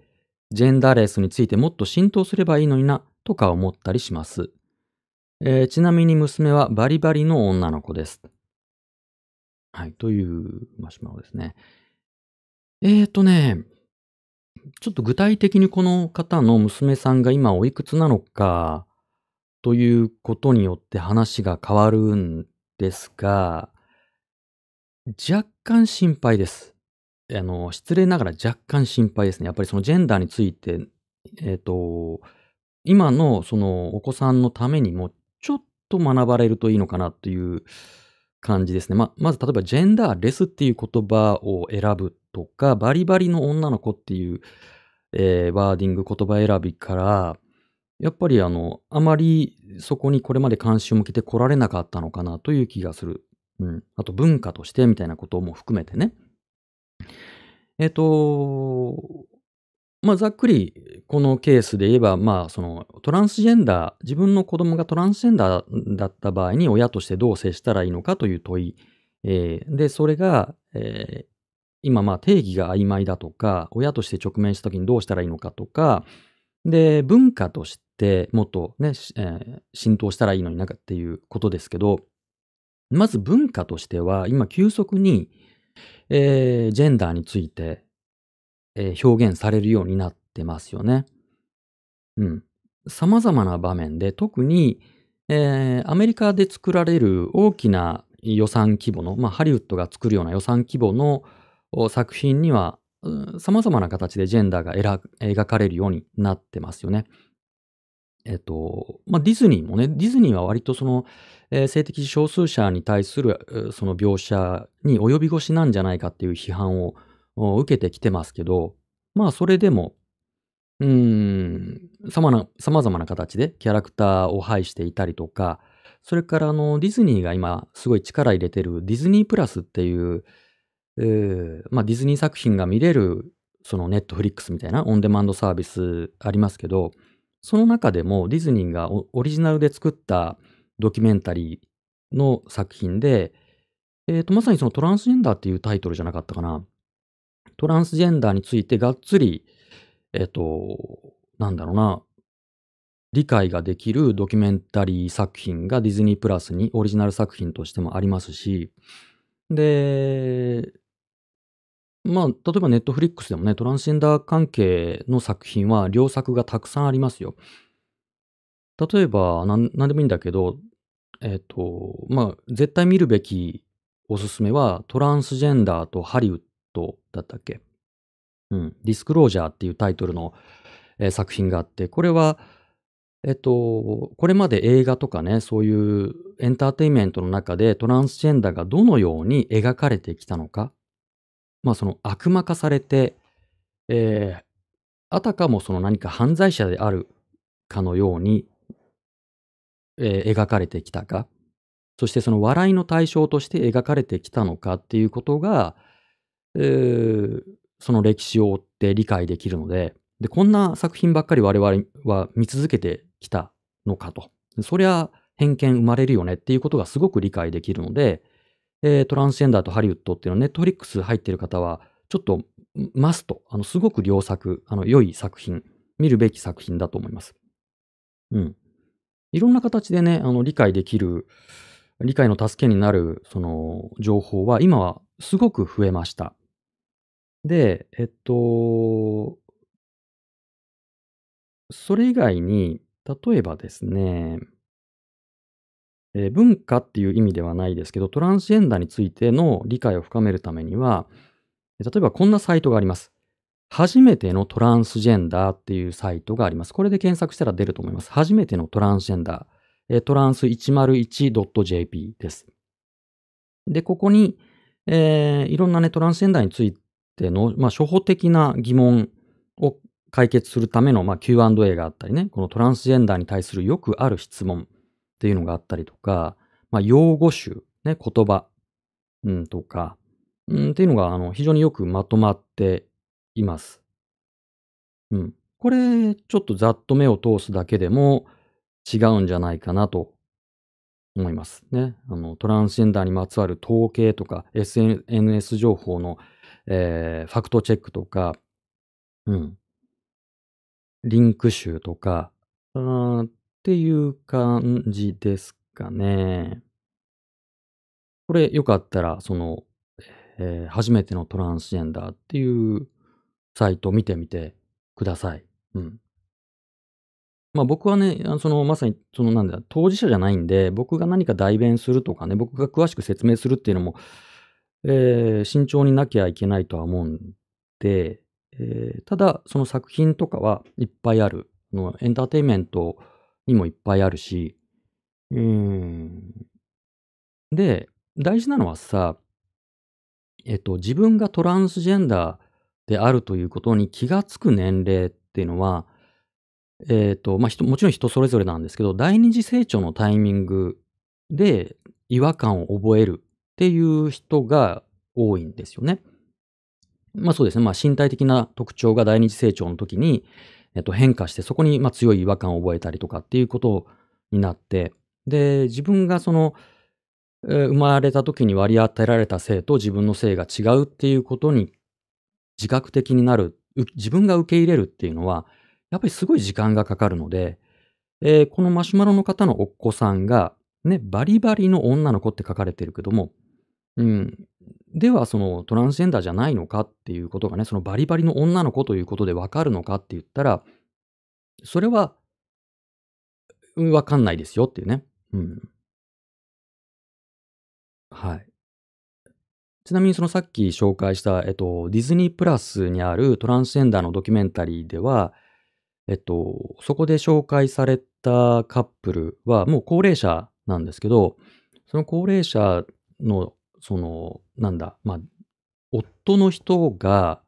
ジェンダーレスについてもっと浸透すればいいのになとか思ったりします。えーちなみに娘はバリバリの女の子です。はい、というマシュマロですね。えーとね、ちょっと具体的にこの方の娘さんが今おいくつなのかということによって話が変わるんですが、若干心配です。あの、失礼ながら若干心配ですね。やっぱりそのジェンダーについて、えっ、と、今のそのお子さんのためにもちょっと学ばれるといいのかなという感じですね。ま、まず例えばジェンダーレスっていう言葉を選ぶとか、バリバリの女の子っていう、えーワーディング言葉選びから、やっぱりあの、あまりそこにこれまで関心を向けてこられなかったのかなという気がする。うん。あと文化としてみたいなことも含めてね。えっ、と、まあ、ざっくり、このケースで言えば、まあ、その、トランスジェンダー、自分の子供がトランスジェンダーだった場合に親としてどう接したらいいのかという問い。えーで、それが、えー今、まあ、定義が曖昧だとか、親として直面した時にどうしたらいいのかとか、で、文化としてもっとね、えー浸透したらいいのになかっていうことですけど、まず文化としては、今急速に、えージェンダーについて、えー表現されるようになってますよね。うん。様々な場面で、特に、えーアメリカで作られる大きな予算規模の、まあ、ハリウッドが作るような予算規模の作品には、様々な形でジェンダーが描かれるようになってますよね。えっと、まあ、ディズニーもね、ディズニーは割とその、えー性的少数者に対する、その描写に及び腰なんじゃないかっていう批判を受けてきてますけど、まあそれでも、うん、様な、様々な形でキャラクターを配していたりとか、それからあの、ディズニーが今すごい力入れてるディズニープラスっていう、えーまあディズニー作品が見れる、そのネットフリックスみたいなオンデマンドサービスありますけど、その中でもディズニーがオリジナルで作ったドキュメンタリーの作品で、えっ、と、まさにそのトランスジェンダーっていうタイトルじゃなかったかな。トランスジェンダーについてがっつり、えっ、と、なんだろうな、理解ができるドキュメンタリー作品がディズニープラスにオリジナル作品としてもありますし、で、まあ、例えばネットフリックスでもね、トランスジェンダー関係の作品は良作がたくさんありますよ。例えば、なん、なんでもいいんだけど、えっ、と、まあ、絶対見るべきおすすめは、トランスジェンダーとハリウッドだったっけうん。ディスクロージャーっていうタイトルの、えー作品があって、これは、えっと、これまで映画とかね、そういうエンターテインメントの中でトランスジェンダーがどのように描かれてきたのか、まあその悪魔化されて、えーあたかもその何か犯罪者であるかのように、えー描かれてきたか。そしてその笑いの対象として描かれてきたのかっていうことが、えーその歴史を追って理解できるので、で、こんな作品ばっかり我々は見続けてきたのかと。そりゃ偏見生まれるよねっていうことがすごく理解できるので、えートランスジェンダーとハリウッドっていうのはネットフリックス入ってる方は、ちょっとマスト、あの、すごく良作、あの、良い作品、見るべき作品だと思います。うん。いろんな形でね、あの、理解できる、理解の助けになる、その、情報は今はすごく増えました。で、えっと、それ以外に、例えばですね、えー文化っていう意味ではないですけど、トランスジェンダーについての理解を深めるためには、例えばこんなサイトがあります。初めてのトランスジェンダーっていうサイトがあります。これで検索したら出ると思います。初めてのトランスジェンダー。えートランス 101.jp です。で、ここに、えーいろんなね、トランスジェンダーについての、まあ、初歩的な疑問を解決するための、まあ、Q&A があったりね、このトランスジェンダーに対するよくある質問っていうのがあったりとか、まあ、用語集、ね、言葉、うん、とか、うん、っていうのが、あの、非常によくまとまっています。うん。これ、ちょっとざっと目を通すだけでも違うんじゃないかなと思いますね。あの、トランスジェンダーにまつわる統計とか、SNS 情報の、えーファクトチェックとか、うん。リンク集とか、っていう感じですかね。これよかったら、その、えー初めてのトランスジェンダーっていうサイトを見てみてください。うん。まあ僕はね、そのまさに、そのなんだ、当事者じゃないんで、僕が何か代弁するとかね、僕が詳しく説明するっていうのも、えー慎重になきゃいけないとは思うんで、えーただ、その作品とかはいっぱいある。のエンターテインメントにもいっぱいあるし、うーん。で、大事なのはさ、えっと、自分がトランスジェンダーであるということに気がつく年齢っていうのは、えっと、まあ、人もちろん人それぞれなんですけど、第二次成長のタイミングで違和感を覚えるっていう人が多いんですよね。まあそうですね。まあ身体的な特徴が第二次成長の時に、っと、変化して、そこにま強い違和感を覚えたりとかっていうことになって、で、自分がその、えー生まれた時に割り当てられた性と自分の性が違うっていうことに自覚的になる、自分が受け入れるっていうのは、やっぱりすごい時間がかかるので、えーこのマシュマロの方のお子さんが、ね、バリバリの女の子って書かれてるけども、うん。では、そのトランスジェンダーじゃないのかっていうことがね、そのバリバリの女の子ということでわかるのかって言ったら、それは、わかんないですよっていうね。うん。はい。ちなみにそのさっき紹介した、えっと、ディズニープラスにあるトランスジェンダーのドキュメンタリーでは、えっと、そこで紹介されたカップルはもう高齢者なんですけど、その高齢者の、その、なんだ、まあ、夫の人が、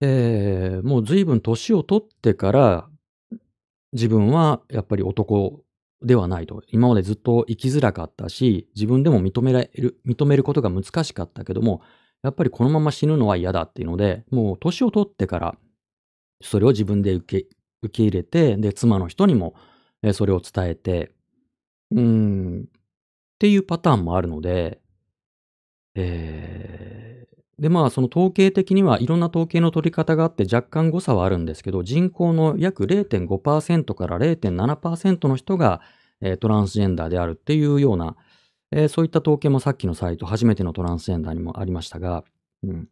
えーもう随分年を取ってから、自分はやっぱり男ではないと。今までずっと生きづらかったし、自分でも認められる、認めることが難しかったけども、やっぱりこのまま死ぬのは嫌だっていうので、もう年を取ってから、それを自分で受け、受け入れて、で、妻の人にも、えそれを伝えて、うん、っていうパターンもあるので、えーで、まあ、その統計的にはいろんな統計の取り方があって若干誤差はあるんですけど、人口の約0.5%から0.7%の人が、えートランスジェンダーであるっていうような、えーそういった統計もさっきのサイト、初めてのトランスジェンダーにもありましたが、うん。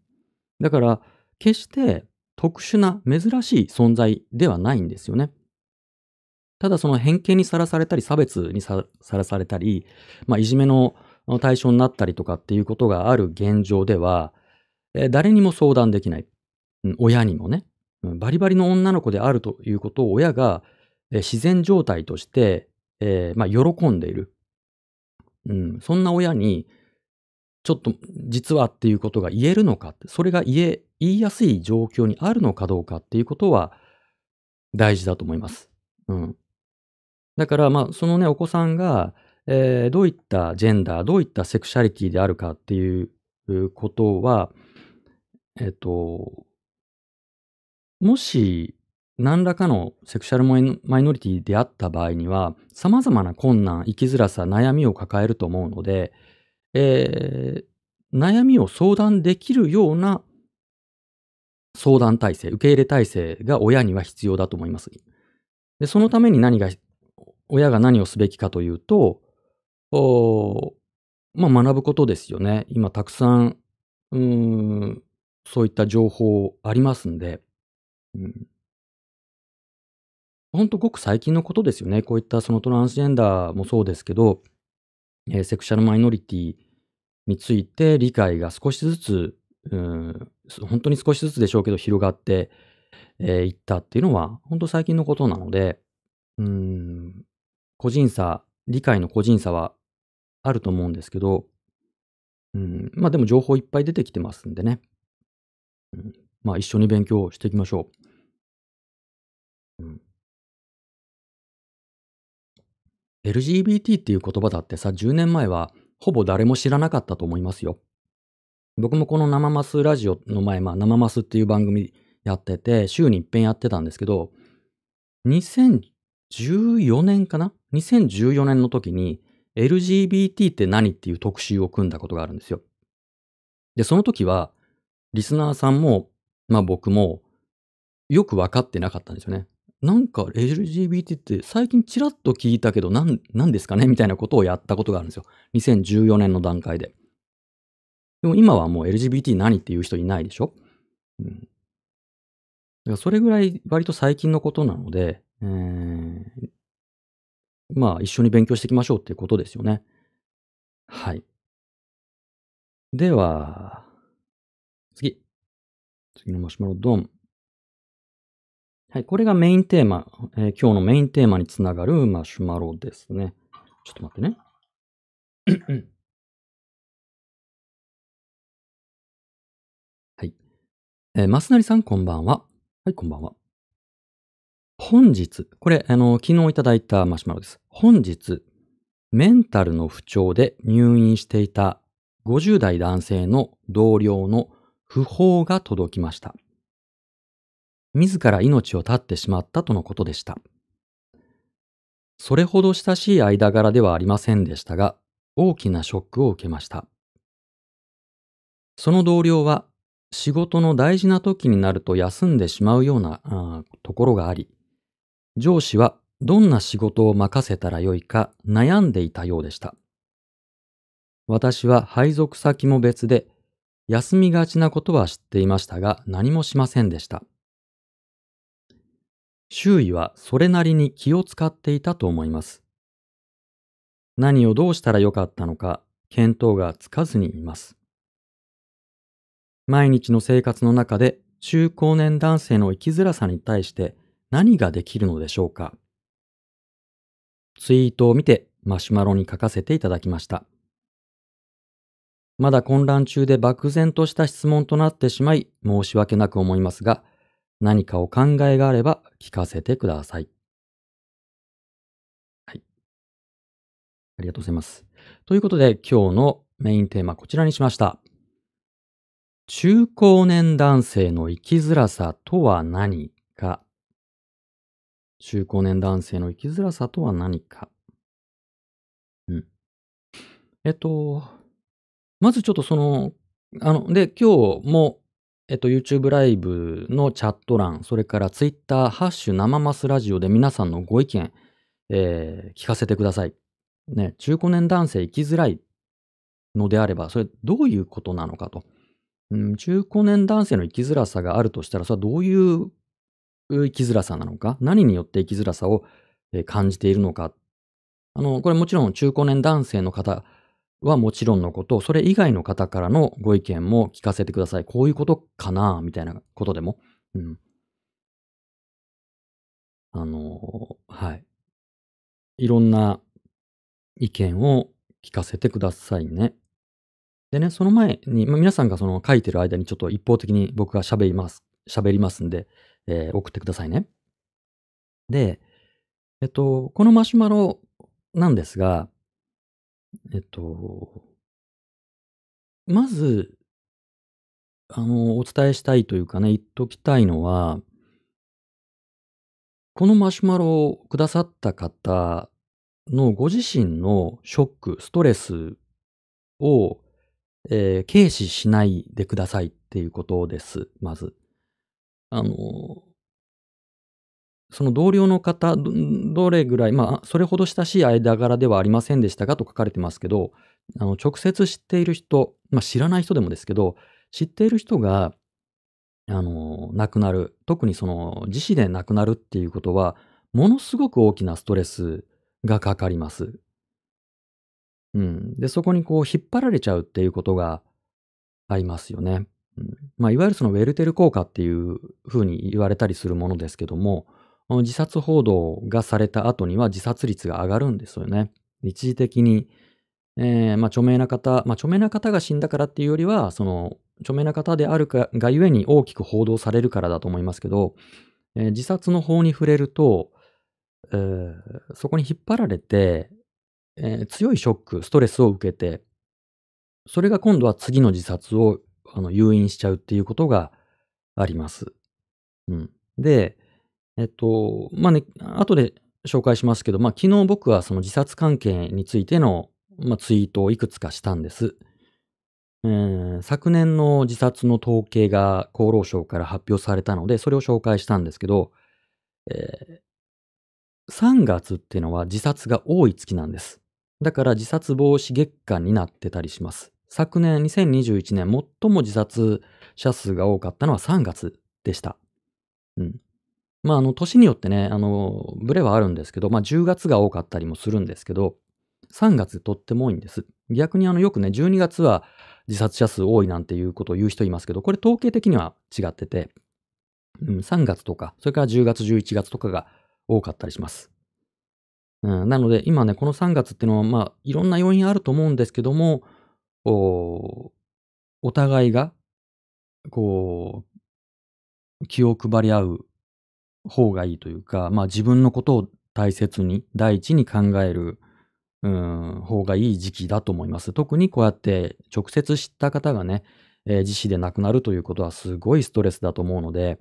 だから、決して特殊な珍しい存在ではないんですよね。ただその偏見にさらされたり、差別にささらされたり、まあ、いじめの対象になったりとかっていうことがある現状では、誰にも相談できない。親にもね、バリバリの女の子であるということを親が、自然状態として、えーまあ、喜んでいる。うん、そんな親に、ちょっと実はっていうことが言えるのか、それが言え、言いやすい状況にあるのかどうかっていうことは大事だと思います。うん。だから、まあ、そのね、お子さんが、えーどういったジェンダー、どういったセクシャリティであるかっていうことは、えっ、と、もし何らかのセクシャルマイノリティであった場合には、様々な困難、生きづらさ、悩みを抱えると思うので、えー悩みを相談できるような相談体制、受け入れ体制が親には必要だと思います。で、そのために何が、親が何をすべきかというと、まあ、学ぶことですよね。今たくさん、うん、そういった情報ありますんで、うん、ほんとごく最近のことですよね。こういったそのトランスジェンダーもそうですけど、えーセクシャルマイノリティについて理解が少しずつ、うん、本当に少しずつでしょうけど広がってい、えーったっていうのは本当最近のことなので、うん、個人差、理解の個人差はあると思うんですけど、うん、まあでも情報いっぱい出てきてますんでね。うん、まあ一緒に勉強していきましょう。うん、LGBT っていう言葉だってさ、10年前はほぼ誰も知らなかったと思いますよ。僕もこの生マスラジオの前、まあ生マスっていう番組やってて、週に一遍やってたんですけど、2014年かな ?2014 年の時に LGBT って何っていう特集を組んだことがあるんですよ。で、その時は、リスナーさんも、まあ僕も、よく分かってなかったんですよね。なんか LGBT って最近ちらっと聞いたけど、なん、なんですかね？みたいなことをやったことがあるんですよ。2014年の段階で。でも今はもう LGBT 何っていう人いないでしょ？うん。だからそれぐらい割と最近のことなので、えー、まあ一緒に勉強していきましょうっていうことですよね。はい。では、次。次のマシュマロドン。はい、これがメインテーマ、えー今日のメインテーマにつながるマシュマロですね。ちょっと待ってね。はい。えー、マスナリさん、こんばんは。はい、こんばんは。本日、これ、あの、昨日いただいたマシュマロです。本日、メンタルの不調で入院していた50代男性の同僚の訃報が届きました。自ら命を絶ってしまったとのことでした。それほど親しい間柄ではありませんでしたが、大きなショックを受けました。その同僚は、仕事の大事な時になると休んでしまうようなところがあり、上司はどんな仕事を任せたらよいか悩んでいたようでした。私は配属先も別で、休みがちなことは知っていましたが何もしませんでした。周囲はそれなりに気を使っていたと思います。何をどうしたらよかったのか見当がつかずにいます。毎日の生活の中で中高年男性の生きづらさに対して何ができるのでしょうかツイートを見てマシュマロに書かせていただきました。まだ混乱中で漠然とした質問となってしまい申し訳なく思いますが、何かお考えがあれば聞かせてください。はい。ありがとうございます。ということで今日のメインテーマこちらにしました。中高年男性の生きづらさとは何か。中高年男性の生きづらさとは何か？うん。えっと、まずちょっとその、あの、で、今日も、えっと、YouTube ライブのチャット欄、それから Twitter、ハッシュ生マスラジオで皆さんのご意見、えー聞かせてください。ね、中高年男性生きづらいのであれば、それどういうことなのかと。うん、中高年男性の生きづらさがあるとしたら、それはどういう生きづらさなのか？何によって生きづらさを感じているのか？あの、これもちろん中高年男性の方はもちろんのこと、それ以外の方からのご意見も聞かせてください。こういうことかなみたいなことでも。うん。あの、はい。いろんな意見を聞かせてくださいね。でね、その前に、まあ、皆さんがその書いてる間にちょっと一方的に僕が喋ります。喋りますんで、えー送ってくださいね。で、えっと、このマシュマロなんですが、えっと、まず、あの、お伝えしたいというかね、言っときたいのは、このマシュマロをくださった方のご自身のショック、ストレスを、えー軽視しないでくださいっていうことです、まず。あの、その同僚の方、どれぐらい、まあ、それほど親しい間柄ではありませんでしたかと書かれてますけど、あの、直接知っている人、まあ、知らない人でもですけど、知っている人が、あの、亡くなる。特にその、自死で亡くなるっていうことは、ものすごく大きなストレスがかかります。うん。で、そこにこう、引っ張られちゃうっていうことがありますよね。まあ、いわゆるそのウェルテル効果っていうふうに言われたりするものですけども、自殺報道がされた後には自殺率が上がるんですよね。一時的に、えーまあ、著名な方、まあ、著名な方が死んだからっていうよりは、その、著名な方であるかがゆえに大きく報道されるからだと思いますけど、えー自殺の法に触れると、えーそこに引っ張られて、え強いショック、ストレスを受けて、それが今度は次の自殺をあの誘引しちゃうっていうことがあります。うん。で、えっと、まあね、後で紹介しますけど、まあ昨日僕はその自殺関係についての、まあ、ツイートをいくつかしたんです。えー昨年の自殺の統計が厚労省から発表されたので、それを紹介したんですけど、えー3月っていうのは自殺が多い月なんです。だから自殺防止月間になってたりします。昨年2021年最も自殺者数が多かったのは3月でした。うん。まあ、あの、年によってね、あの、ブレはあるんですけど、まあ、10月が多かったりもするんですけど、3月とっても多いんです。逆にあの、よくね、12月は自殺者数多いなんていうことを言う人いますけど、これ統計的には違ってて、うん、3月とか、それから10月、11月とかが多かったりします。うん、なので、今ね、この3月っていうのは、まあ、いろんな要因あると思うんですけども、おお互いが、こう、気を配り合う方がいいというか、まあ自分のことを大切に、第一に考える、うん、方がいい時期だと思います。特にこうやって直接知った方がね、えー自死で亡くなるということはすごいストレスだと思うので、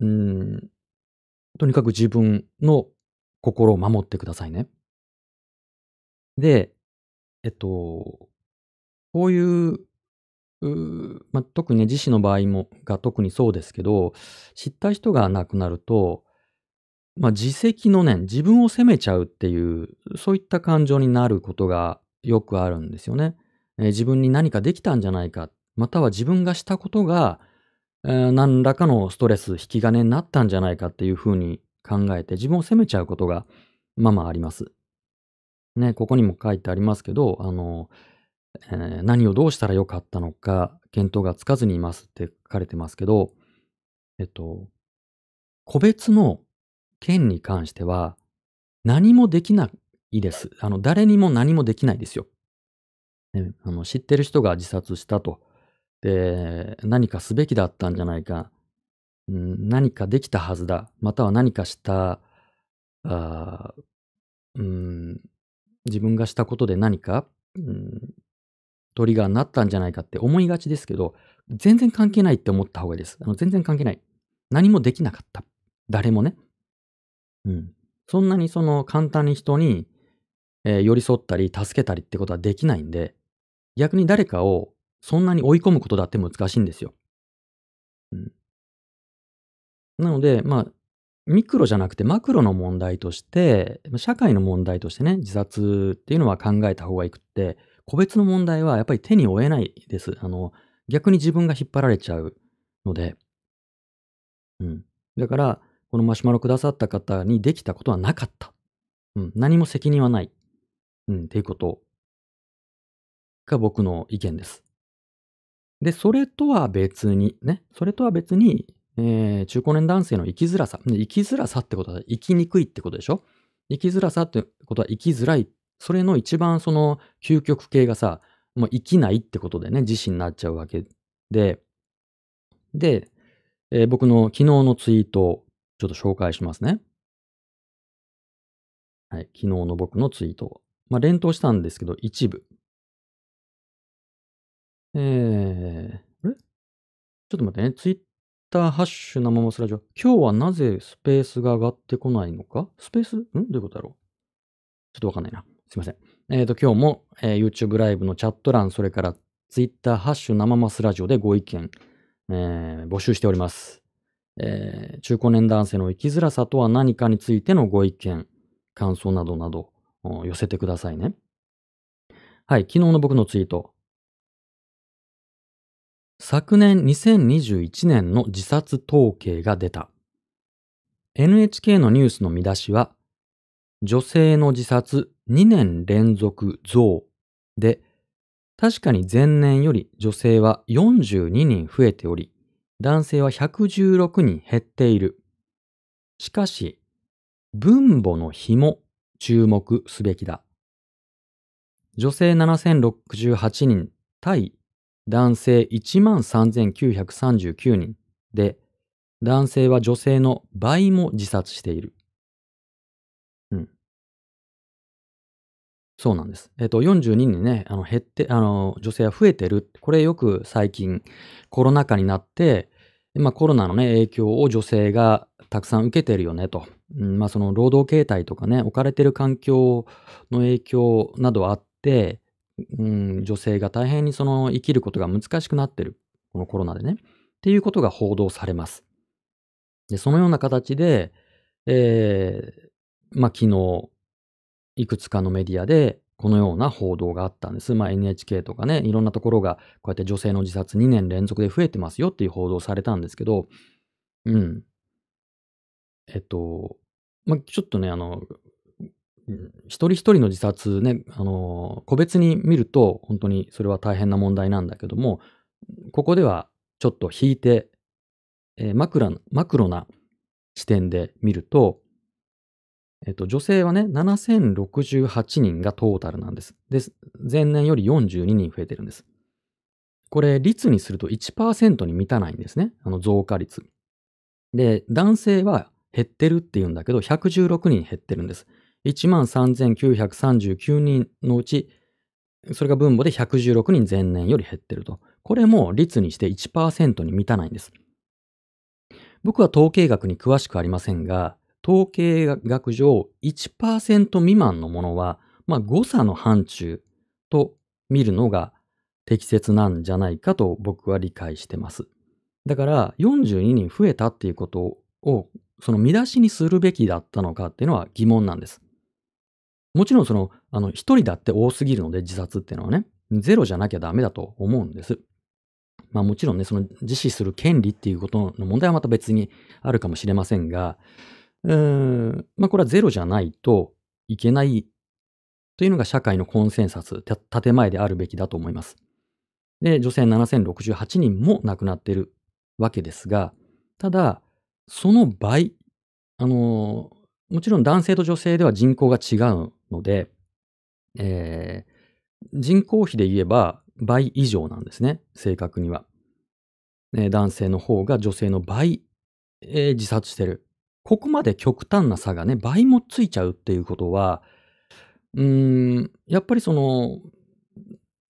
うん、とにかく自分の心を守ってくださいね。で、えっと、こういう、うまあ、特にね、自死の場合も、が特にそうですけど、知った人が亡くなると、まあ、自責の念、自分を責めちゃうっていう、そういった感情になることがよくあるんですよね。えー自分に何かできたんじゃないか、または自分がしたことが、えー何らかのストレス、引き金になったんじゃないかっていうふうに考えて、自分を責めちゃうことが、まあまああります。ね、ここにも書いてありますけど、あの、えー何をどうしたらよかったのか、見当がつかずにいますって書かれてますけど、えっと、個別の件に関しては、何もできないです。あの、誰にも何もできないですよ。ね、あの知ってる人が自殺したと。で、何かすべきだったんじゃないか。うん何かできたはずだ。または何かした、あうん、自分がしたことで何か、うん、トリガーになったんじゃないかって思いがちですけど、全然関係ないって思った方がいいです。あの全然関係ない。何もできなかった。誰もね。うん。そんなにその簡単に人に、えー寄り添ったり助けたりってことはできないんで、逆に誰かをそんなに追い込むことだって難しいんですよ。うん。なので、まあ、ミクロじゃなくてマクロの問題として、社会の問題としてね、自殺っていうのは考えた方がいくって、個別の問題はやっぱり手に負えないです。あの、逆に自分が引っ張られちゃうので。うん。だから、このマシュマロくださった方にできたことはなかった。うん。何も責任はない。うん。っていうことが僕の意見です。で、それとは別に、ね。それとは別に、えー中高年男性の生きづらさ。生きづらさってことは生きにくいってことでしょ？生きづらさってことは生きづらいっ。それの一番その究極系がさ、もう生きないってことでね、自死になっちゃうわけで、で、えー僕の昨日のツイートをちょっと紹介しますね。はい、昨日の僕のツイートを。まあ、連投したんですけど、一部。えー、あれ？ちょっと待ってね。ツイッターハッシュ生モスラジオ。今日はなぜスペースが上がってこないのか？スペース？ん？どういうことだろう？ちょっとわかんないな。すいません。えっ、と、今日も、えー YouTube ライブのチャット欄、それからツイッターハッシュ生マスラジオでご意見、えー募集しております。えー中高年男性の生きづらさとは何かについてのご意見、感想などなど寄せてくださいね。はい、昨日の僕のツイート。昨年2021年の自殺統計が出た。NHK のニュースの見出しは、女性の自殺2年連続増で、確かに前年より女性は42人増えており、男性は116人減っている。しかし、分母の比も注目すべきだ。女性7068人対男性13,939人で、男性は女性の倍も自殺している。そうなんです。えっと、42人ね、あの、減って、あの、女性は増えてる。これよく最近コロナ禍になって、まあコロナのね、影響を女性がたくさん受けてるよねと。うん、まあその労働形態とかね、置かれてる環境の影響などあって、うん、女性が大変にその生きることが難しくなってる。このコロナでね。っていうことが報道されます。で、そのような形で、えー、まあ昨日、いくつかのメディアでこのような報道があったんです。まあ NHK とかね、いろんなところがこうやって女性の自殺2年連続で増えてますよっていう報道されたんですけど、うん。えっと、まあちょっとね、あの、一人一人の自殺ね、あの、個別に見ると本当にそれは大変な問題なんだけども、ここではちょっと引いて、えーマクラマクロな視点で見ると、えっと、女性はね、7068人がトータルなんです。で、前年より42人増えてるんです。これ、率にすると1%に満たないんですね。あの増加率。で、男性は減ってるっていうんだけど、116人減ってるんです。13,939人のうち、それが分母で116人前年より減ってると。これも率にして1%に満たないんです。僕は統計学に詳しくありませんが、統計学上1%未満のものは、まあ誤差の範疇と見るのが適切なんじゃないかと僕は理解してます。だから42人増えたっていうことをその見出しにするべきだったのかっていうのは疑問なんです。もちろんその、あの、一人だって多すぎるので自殺っていうのはね、ゼロじゃなきゃダメだと思うんです。まあもちろんね、その自死する権利っていうことの問題はまた別にあるかもしれませんが、うん、まあこれはゼロじゃないといけないというのが社会のコンセンサス、建前であるべきだと思います。で、女性7068人も亡くなっているわけですが、ただ、その倍、あの、もちろん男性と女性では人口が違うので、えー人口比で言えば倍以上なんですね、正確には。男性の方が女性の倍、えー自殺してる。ここまで極端な差がね、倍もついちゃうっていうことは、うーん、やっぱりその、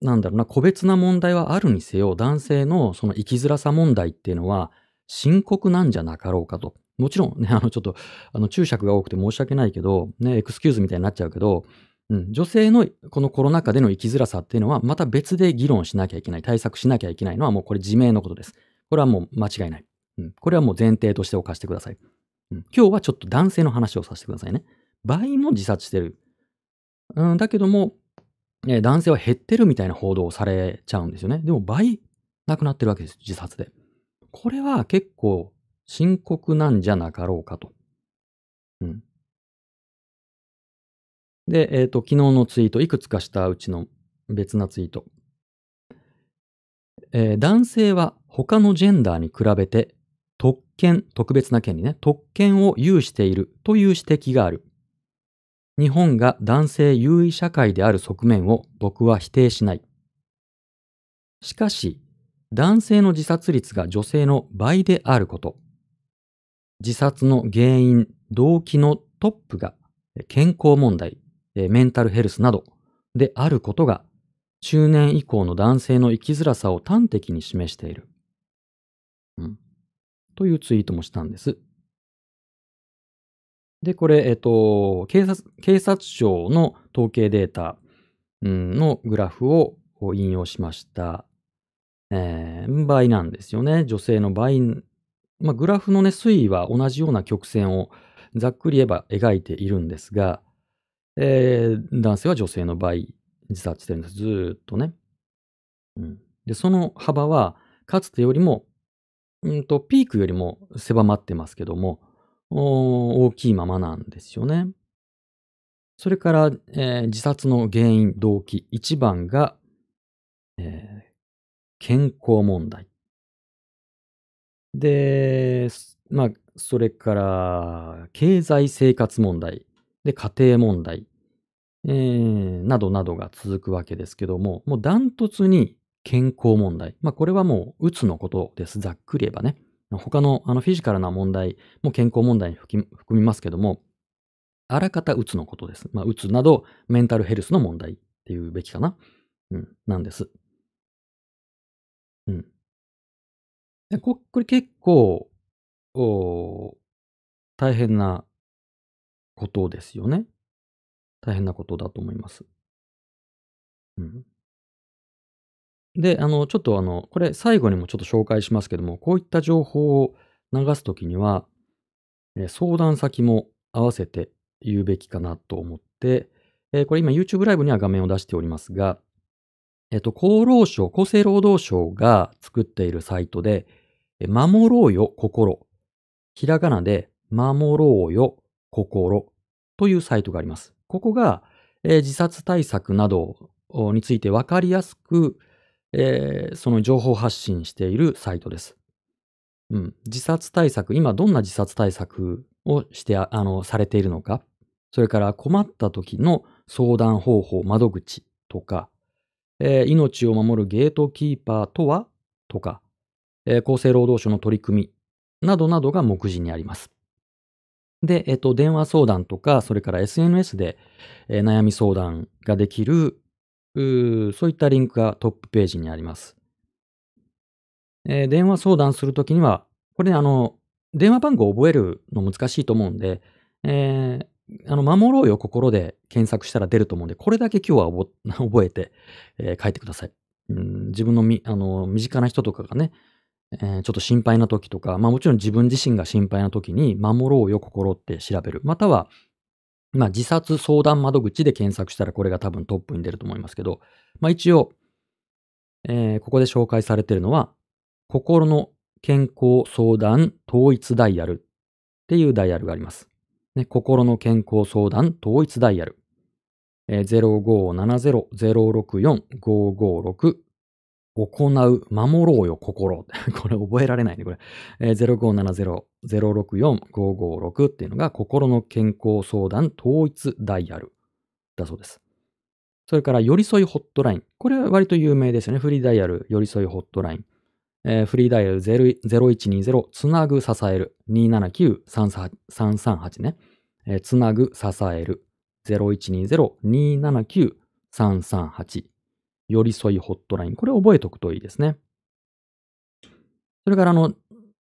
なんだろうな、個別な問題はあるにせよ、男性のその生きづらさ問題っていうのは深刻なんじゃなかろうかと。もちろんね、あの、ちょっと、あの、注釈が多くて申し訳ないけど、ね、エクスキューズみたいになっちゃうけど、うん、女性のこのコロナ禍での生きづらさっていうのは、また別で議論しなきゃいけない、対策しなきゃいけないのはもうこれ自明のことです。これはもう間違いない。うん、これはもう前提としておかしてください。うん、今日はちょっと男性の話をさせてくださいね。倍も自殺してる。うん、だけども、えー男性は減ってるみたいな報道をされちゃうんですよね。でも倍亡くなってるわけです、自殺で。これは結構深刻なんじゃなかろうかと。うん。で、えっ、と、昨日のツイート、いくつかしたうちの別なツイート。えー男性は他のジェンダーに比べて特権、特別な権利ね、特権を有しているという指摘がある。日本が男性優位社会である側面を僕は否定しない。しかし、男性の自殺率が女性の倍であること、自殺の原因、動機のトップが健康問題、メンタルヘルスなどであることが中年以降の男性の生きづらさを端的に示している。というツイートもしたんです。で、これ、えっと、警察、警察庁の統計データのグラフを引用しました。えー、倍なんですよね。女性の倍。まあ、グラフのね、推移は同じような曲線をざっくり言えば描いているんですが、えー、男性は女性の倍自殺してるんです。ずーっとね。うん。で、その幅は、かつてよりも、うんと、ピークよりも狭まってますけども、大きいままなんですよね。それから、えー、自殺の原因、動機、一番が、えー、健康問題。で、まあ、それから、経済生活問題。で、家庭問題。えー、などなどが続くわけですけども、もうダントツに健康問題。まあ、これはもう、うつのことです。ざっくり言えばね。他のあのフィジカルな問題も健康問題に含みますけども、あらかたうつのことです。まあ、うつなどメンタルヘルスの問題っていうべきかな。うん、なんです。うん。ここれ結構、お大変なことですよね。大変なことだと思います。うん。で、あの、ちょっとあの、これ最後にもちょっと紹介しますけども、こういった情報を流すときには、え相談先も合わせて言うべきかなと思って、えこれ今 YouTube ライブには画面を出しておりますが、えっと、厚労省、厚生労働省が作っているサイトで、守ろうよ心。ひらがなで、守ろうよ心というサイトがあります。ここが、え自殺対策などについてわかりやすく、えー、その情報発信しているサイトです。うん。自殺対策、今どんな自殺対策をして、あの、されているのか、それから困った時の相談方法、窓口とか、えー、命を守るゲートキーパーとは？とか、えー、厚生労働省の取り組みなどなどが目次にあります。で、えっ、と、電話相談とか、それから SNS で、えー、悩み相談ができるうそういったリンクがトップページにあります。えー、電話相談するときには、これね、あの、電話番号を覚えるの難しいと思うんで、えー、あの、守ろうよ心で検索したら出ると思うんで、これだけ今日は 覚えて、えー、書いてください。うん、自分のみ、あの、身近な人とかがね、えー、ちょっと心配な時とか、まあもちろん自分自身が心配な時に、守ろうよ心って調べる。または、まあ、自殺相談窓口で検索したらこれが多分トップに出ると思いますけど、まあ一応、えー、ここで紹介されているのは、心の健康相談統一ダイヤルっていうダイヤルがあります。ね、心の健康相談統一ダイヤル。えー、0570-064-556行う、守ろうよ、心。これ覚えられないね、これ。えー、0570-064-556っていうのが、心の健康相談統一ダイヤルだそうです。それから、寄り添いホットライン。これは割と有名ですよね。フリーダイヤル、寄り添いホットライン。えー、フリーダイヤル0120つなぐ支える279-338ね。えー、つなぐ支える0120-279-338。寄り添いホットライン。これ覚えておくといいですね。それから、あの、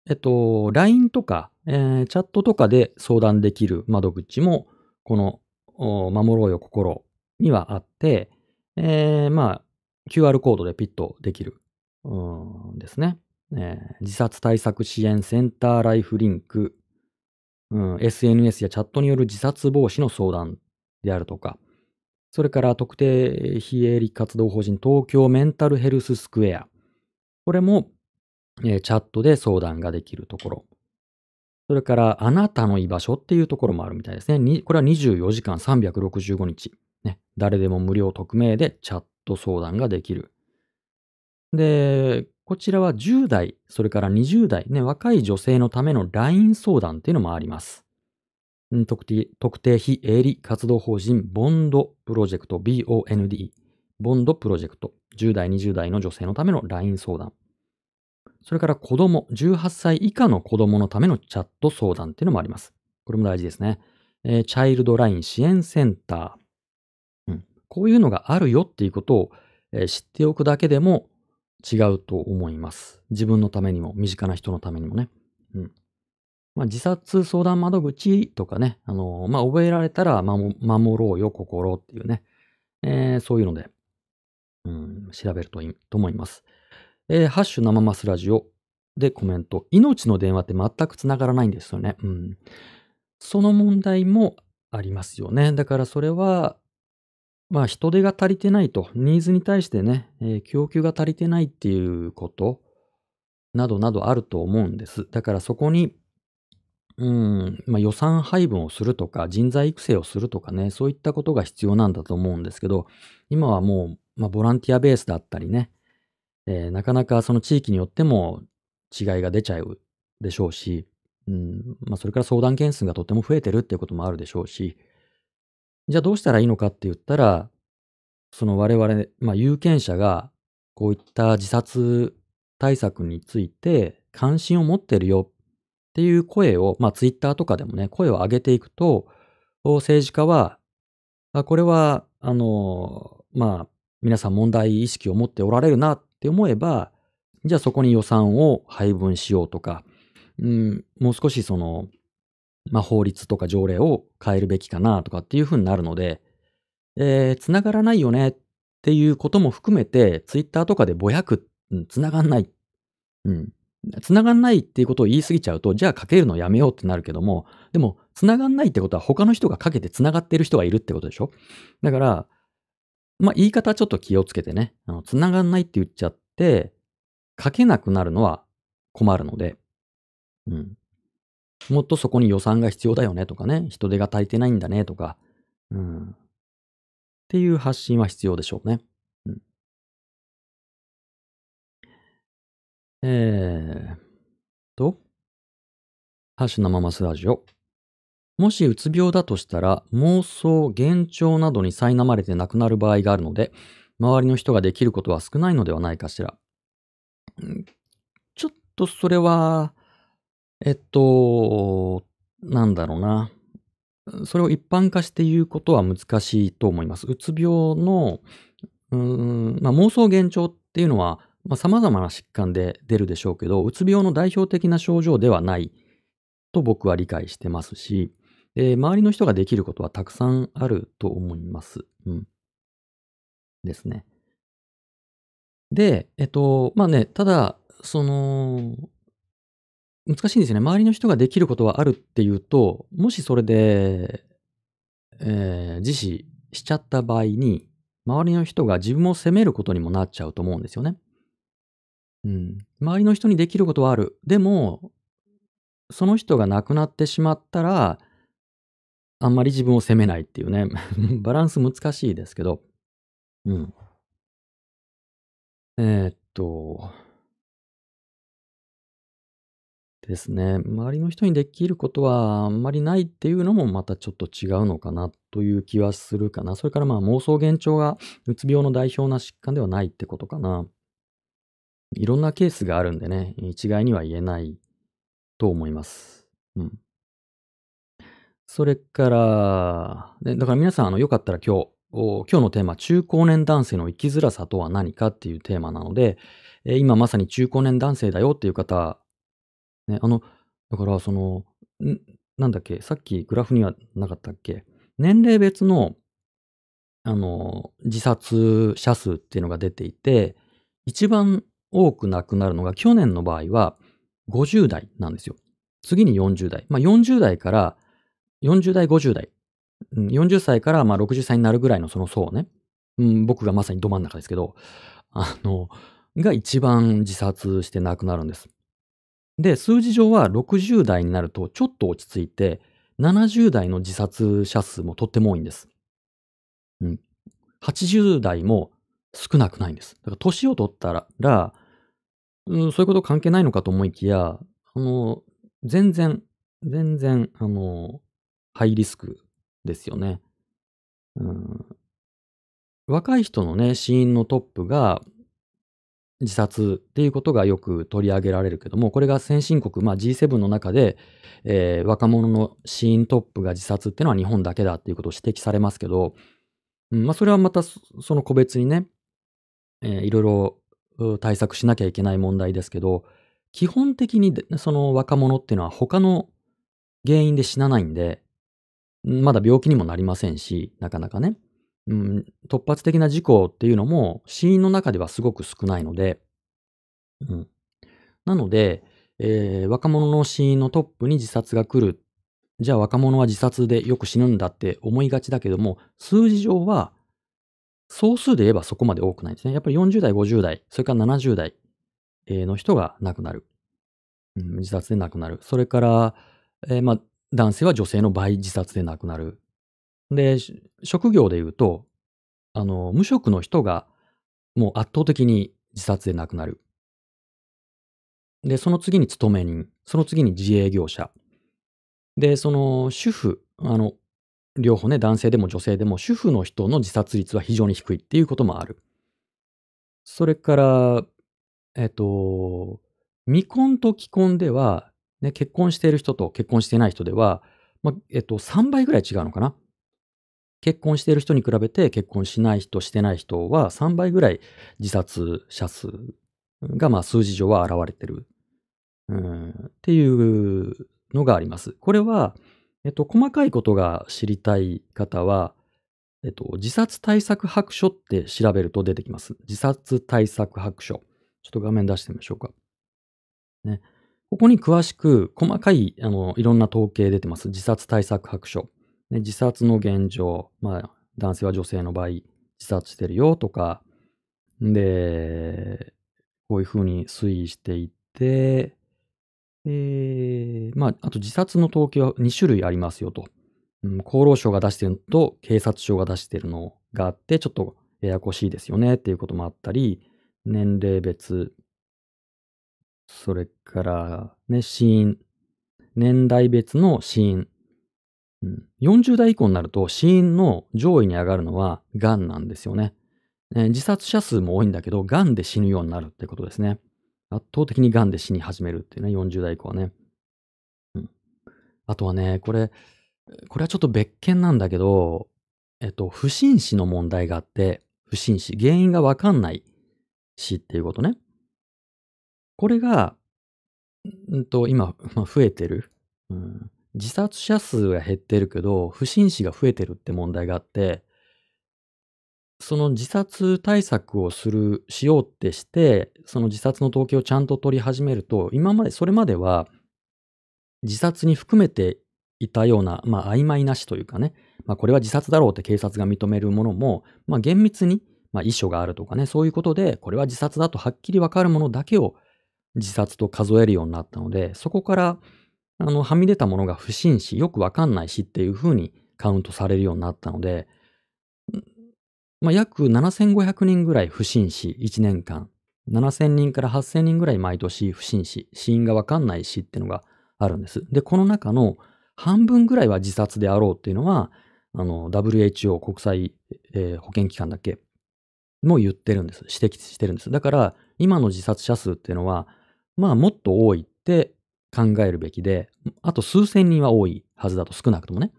えっと、LINE とか、えー、チャットとかで相談できる窓口も、この、守ろうよ心にはあって、えー、まあ、QR コードでピッとできる、うんですね、えー、自殺対策支援センターライフリンク、うん、SNS やチャットによる自殺防止の相談であるとか、それから特定非営利活動法人東京メンタルヘルススクエア。これも、えー、チャットで相談ができるところ。それから、あなたの居場所っていうところもあるみたいですね。これは24時間365日。ね、誰でも無料匿名でチャット相談ができる。で、こちらは10代、それから20代、ね、若い女性のための LINE 相談っていうのもあります。特定特定非営利活動法人ボンドプロジェクト BOND ボンドプロジェクト。10代20代の女性のための LINE 相談。それから子供18歳以下の子供のためのチャット相談っていうのもあります。これも大事ですね、えー、チャイルドライン支援センター、うん、こういうのがあるよっていうことを、えー知っておくだけでも違うと思います。自分のためにも、身近な人のためにもね。うん。まあ、自殺相談窓口とかね、あのまあ、覚えられたら守ろうよ、心っていうね、えーそういうので、うん、調べるといいと思います。えーハッシュ生マスラジオでコメント。命の電話って全く繋がらないんですよね。うん。その問題もありますよね。だからそれは、まあ人手が足りてないと、ニーズに対してね、えー供給が足りてないっていうことなどなどあると思うんです。だからそこに、うん、まあ予算配分をするとか、人材育成をするとかね、そういったことが必要なんだと思うんですけど、今はもう、まあボランティアベースだったりね、えーなかなかその地域によっても違いが出ちゃうでしょうし、うん、まあそれから相談件数がとても増えてるっていうこともあるでしょうし、じゃあどうしたらいいのかって言ったら、その我々、まあ有権者がこういった自殺対策について関心を持ってるよっていう声を、まあツイッターとかでもね、声を上げていくと、政治家は、あこれは、あの、まあ皆さん問題意識を持っておられるなって思えば、じゃあそこに予算を配分しようとか、うん、もう少しその、まあ、法律とか条例を変えるべきかなとかっていうふうになるので、えー、繋がらないよねっていうことも含めて、ツイッターとかでぼやく、うん、繋がんない。うん。繋がんないっていうことを言い過ぎちゃうと、じゃあかけるのやめようってなるけども、でも、繋がんないってことは他の人がかけて繋がってる人がいるってことでしょ？だから、まあ、言い方ちょっと気をつけてね、あの、繋がんないって言っちゃって、かけなくなるのは困るので、うん。もっとそこに予算が必要だよねとかね、人手が足りてないんだねとか、うん。っていう発信は必要でしょうね。えーと、ハッシュ生マスラジオ。もしうつ病だとしたら、妄想、幻聴などに苛まれて亡くなる場合があるので、周りの人ができることは少ないのではないかしら。ちょっとそれは、えっと、なんだろうな。それを一般化して言うことは難しいと思います。うつ病の、うーん、まあ、妄想幻聴っていうのは、まあ、様々な疾患で出るでしょうけど、うつ病の代表的な症状ではないと僕は理解してますし、で周りの人ができることはたくさんあると思います。うん。ですね。で、えっと、まあね、ただ、その、難しいんですよね。周りの人ができることはあるっていうと、もしそれで、えー自死しちゃった場合に、周りの人が自分を責めることにもなっちゃうと思うんですよね。うん。周りの人にできることはある。でも、その人が亡くなってしまったら、あんまり自分を責めないっていうね。バランス難しいですけど。うん。えーっと、ですね。周りの人にできることはあんまりないっていうのもまたちょっと違うのかなという気はするかな。それからまあ妄想幻聴がうつ病の代表な疾患ではないってことかな。いろんなケースがあるんでね、一概には言えないと思います。うん。それから、でだから皆さん、あの、よかったら今日、今日のテーマ、中高年男性の生きづらさとは何かっていうテーマなので、えー今まさに中高年男性だよっていう方、ね、あの、だからその、なんだっけ、さっきグラフにはなかったっけ、年齢別の、あの、自殺者数っていうのが出ていて、一番多く亡くなるのが去年の場合は50代なんですよ。次に40代。まあ40代から40代、50代。40歳からまあ60歳になるぐらいのその層ね。うん、僕がまさにど真ん中ですけど、あの、が一番自殺して亡くなるんです。で、数字上は60代になるとちょっと落ち着いて、70代の自殺者数もとっても多いんです。うん。80代も少なくないんです。だから年を取ったら、うん、そういうこと関係ないのかと思いきや、あの、全然、全然、あの、ハイリスクですよね。うん、若い人のね、死因のトップが自殺っていうことがよく取り上げられるけども、これが先進国、まあ、G7 の中で、えー若者の死因トップが自殺っていうのは日本だけだっていうことを指摘されますけど、うんまあ、それはまたその個別にね、えーいろいろ対策しなきゃいけない問題ですけど、基本的にその若者っていうのは他の原因で死なないんで、まだ病気にもなりませんし、なかなかね。うん、突発的な事故っていうのも死因の中ではすごく少ないので、うん。なので、えー若者の死因のトップに自殺が来る。じゃあ若者は自殺でよく死ぬんだって思いがちだけども、数字上は総数で言えばそこまで多くないんですね。やっぱり40代、50代、それから70代の人が亡くなる。うん、自殺で亡くなる。それから、えーまあ、男性は女性の倍自殺で亡くなる。で、職業で言うと、あの、無職の人がもう圧倒的に自殺で亡くなる。で、その次に勤め人、その次に自営業者。で、その主婦、あの、両方ね、男性でも女性でも主婦の人の自殺率は非常に低いっていうこともある。それから、えっと、未婚と既婚では、ね、結婚している人と結婚してない人では、ま、えっと、3倍ぐらい違うのかな。結婚している人に比べて結婚しない人、してない人は3倍ぐらい自殺者数が、まあ、数字上は現れてる。うん、っていうのがあります。これは、えっと、細かいことが知りたい方は、えっと、自殺対策白書って調べると出てきます。自殺対策白書。ちょっと画面出してみましょうか。ね。ここに詳しく、細かい、あの、いろんな統計出てます。自殺対策白書。ね、自殺の現状。まあ、男性は女性の場合、自殺してるよとか、で、こういうふうに推移していって、えーまあ、あと自殺の統計は2種類ありますよと。うん、厚労省が出してるのと警察庁が出してるのがあって、ちょっとややこしいですよねっていうこともあったり、年齢別、それから、ね、死因、年代別の死因。うん、40代以降になると死因の上位に上がるのは癌なんですよね。ね自殺者数も多いんだけど、癌で死ぬようになるってことですね。圧倒的に癌で死に始めるっていうね、40代以降はね。うん。あとはね、これ、これはちょっと別件なんだけど、えっと、不審死の問題があって、不審死、原因がわかんない死っていうことね。これが、うんと、今、まあ、増えてる、うん。自殺者数が減ってるけど、不審死が増えてるって問題があって、その自殺対策をする、しようってして、その自殺の統計をちゃんと取り始めると、今まで、それまでは、自殺に含めていたような、まあ、曖昧なしというかね、まあ、これは自殺だろうって警察が認めるものも、まあ、厳密に、まあ、遺書があるとかね、そういうことで、これは自殺だとはっきりわかるものだけを自殺と数えるようになったので、そこから、あの、はみ出たものが不審死、よくわかんない死っていうふうにカウントされるようになったので、まあ、約7500人ぐらい不審死、1年間。7000人から8000人ぐらい毎年不審死、死因がわかんない死っていうのがあるんです。で、この中の半分ぐらいは自殺であろうっていうのは、あの、WHO 国際、えー保健機関だけも言ってるんです。指摘してるんです。だから、今の自殺者数っていうのは、まあ、もっと多いって考えるべきで、あと数千人は多いはずだと、少なくともね。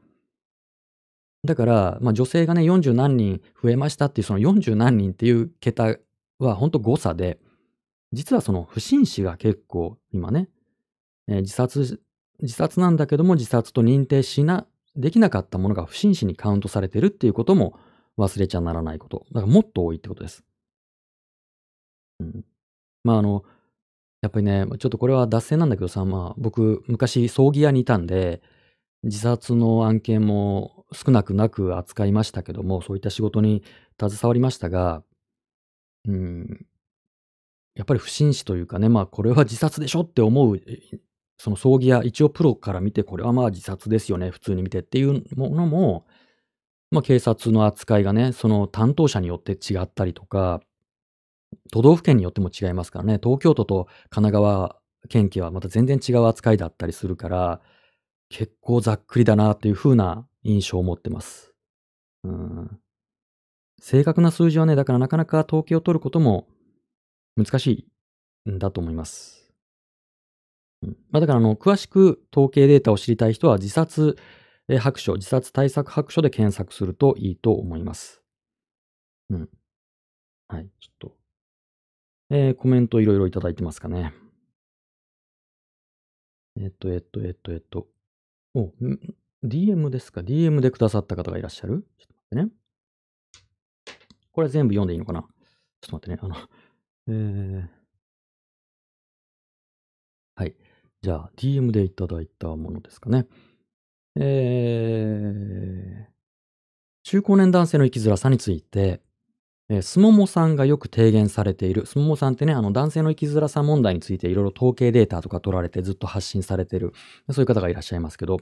だから、まあ、女性がね、40何人増えましたっていう、その40何人っていう桁は本当誤差で、実はその不審死が結構今ね、えー自殺、自殺なんだけども自殺と認定しな、できなかったものが不審死にカウントされてるっていうことも忘れちゃならないこと。だからもっと多いってことです。うん。まああの、やっぱりね、ちょっとこれは脱線なんだけどさ、まあ僕昔葬儀屋にいたんで、自殺の案件も少なくなく扱いましたけども、そういった仕事に携わりましたが、うん、やっぱり不審死というかね、まあこれは自殺でしょって思う、その葬儀屋、一応プロから見てこれはまあ自殺ですよね、普通に見てっていうものも、まあ警察の扱いがね、その担当者によって違ったりとか、都道府県によっても違いますからね、東京都と神奈川県警はまた全然違う扱いだったりするから、結構ざっくりだなっていう風な印象を持ってます。うん。正確な数字はね、だからなかなか統計を取ることも難しいんだと思います。うんまあ、だからあの、詳しく統計データを知りたい人は自殺白書、自殺対策白書で検索するといいと思います。うん。はい。ちょっとえー、コメントいろいろいただいてますかね。えっと、えっと、えっと、えっと。お、DM ですか ?DM でくださった方がいらっしゃる？ちょっと待ってね。これ全部読んでいいのかな？ちょっと待ってね。あの、えー、はい。じゃあ、DM でいただいたものですかね。えー、中高年男性の生きづらさについて、えー、すももさんがよく提言されている、すももさんってね、あの男性の生きづらさ問題についていろいろ統計データとか取られてずっと発信されている、そういう方がいらっしゃいますけど、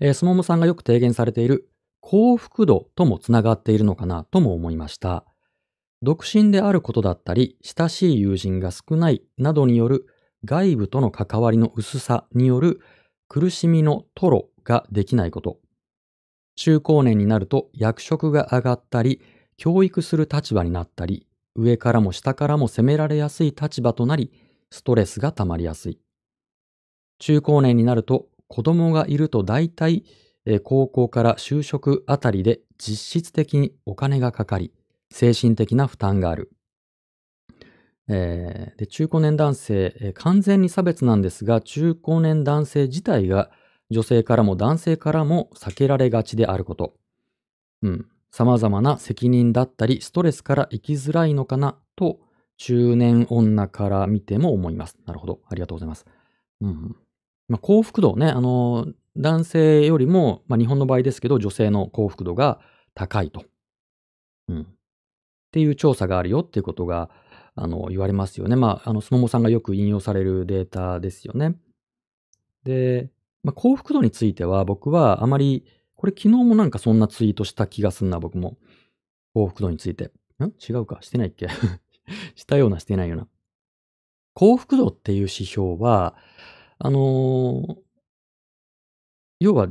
えー、すももさんがよく提言されている幸福度ともつながっているのかなとも思いました。独身であることだったり、親しい友人が少ないなどによる外部との関わりの薄さによる苦しみのトロができないこと。中高年になると役職が上がったり、教育する立場になったり、上からも下からも責められやすい立場となり、ストレスが溜まりやすい。中高年になると子供がいると大体、高校から就職あたりで実質的にお金がかかり、精神的な負担がある。えー、で中高年男性、えー、完全に差別なんですが、中高年男性自体が女性からも男性からも避けられがちであること。うん。様々な責任だったり、ストレスから生きづらいのかなと、中年女から見ても思います。なるほど。ありがとうございます。うん。まあ、幸福度ね、あの、男性よりも、まあ、日本の場合ですけど、女性の幸福度が高いと。うん。っていう調査があるよっていうことが、あの、言われますよね。まあ、あの、すももさんがよく引用されるデータですよね。で、まあ、幸福度については僕はあまり、これ昨日もなんかそんなツイートした気がすんな、僕も。幸福度について。ん？違うかしてないっけ？したようなしてないような。幸福度っていう指標は、あの、要は、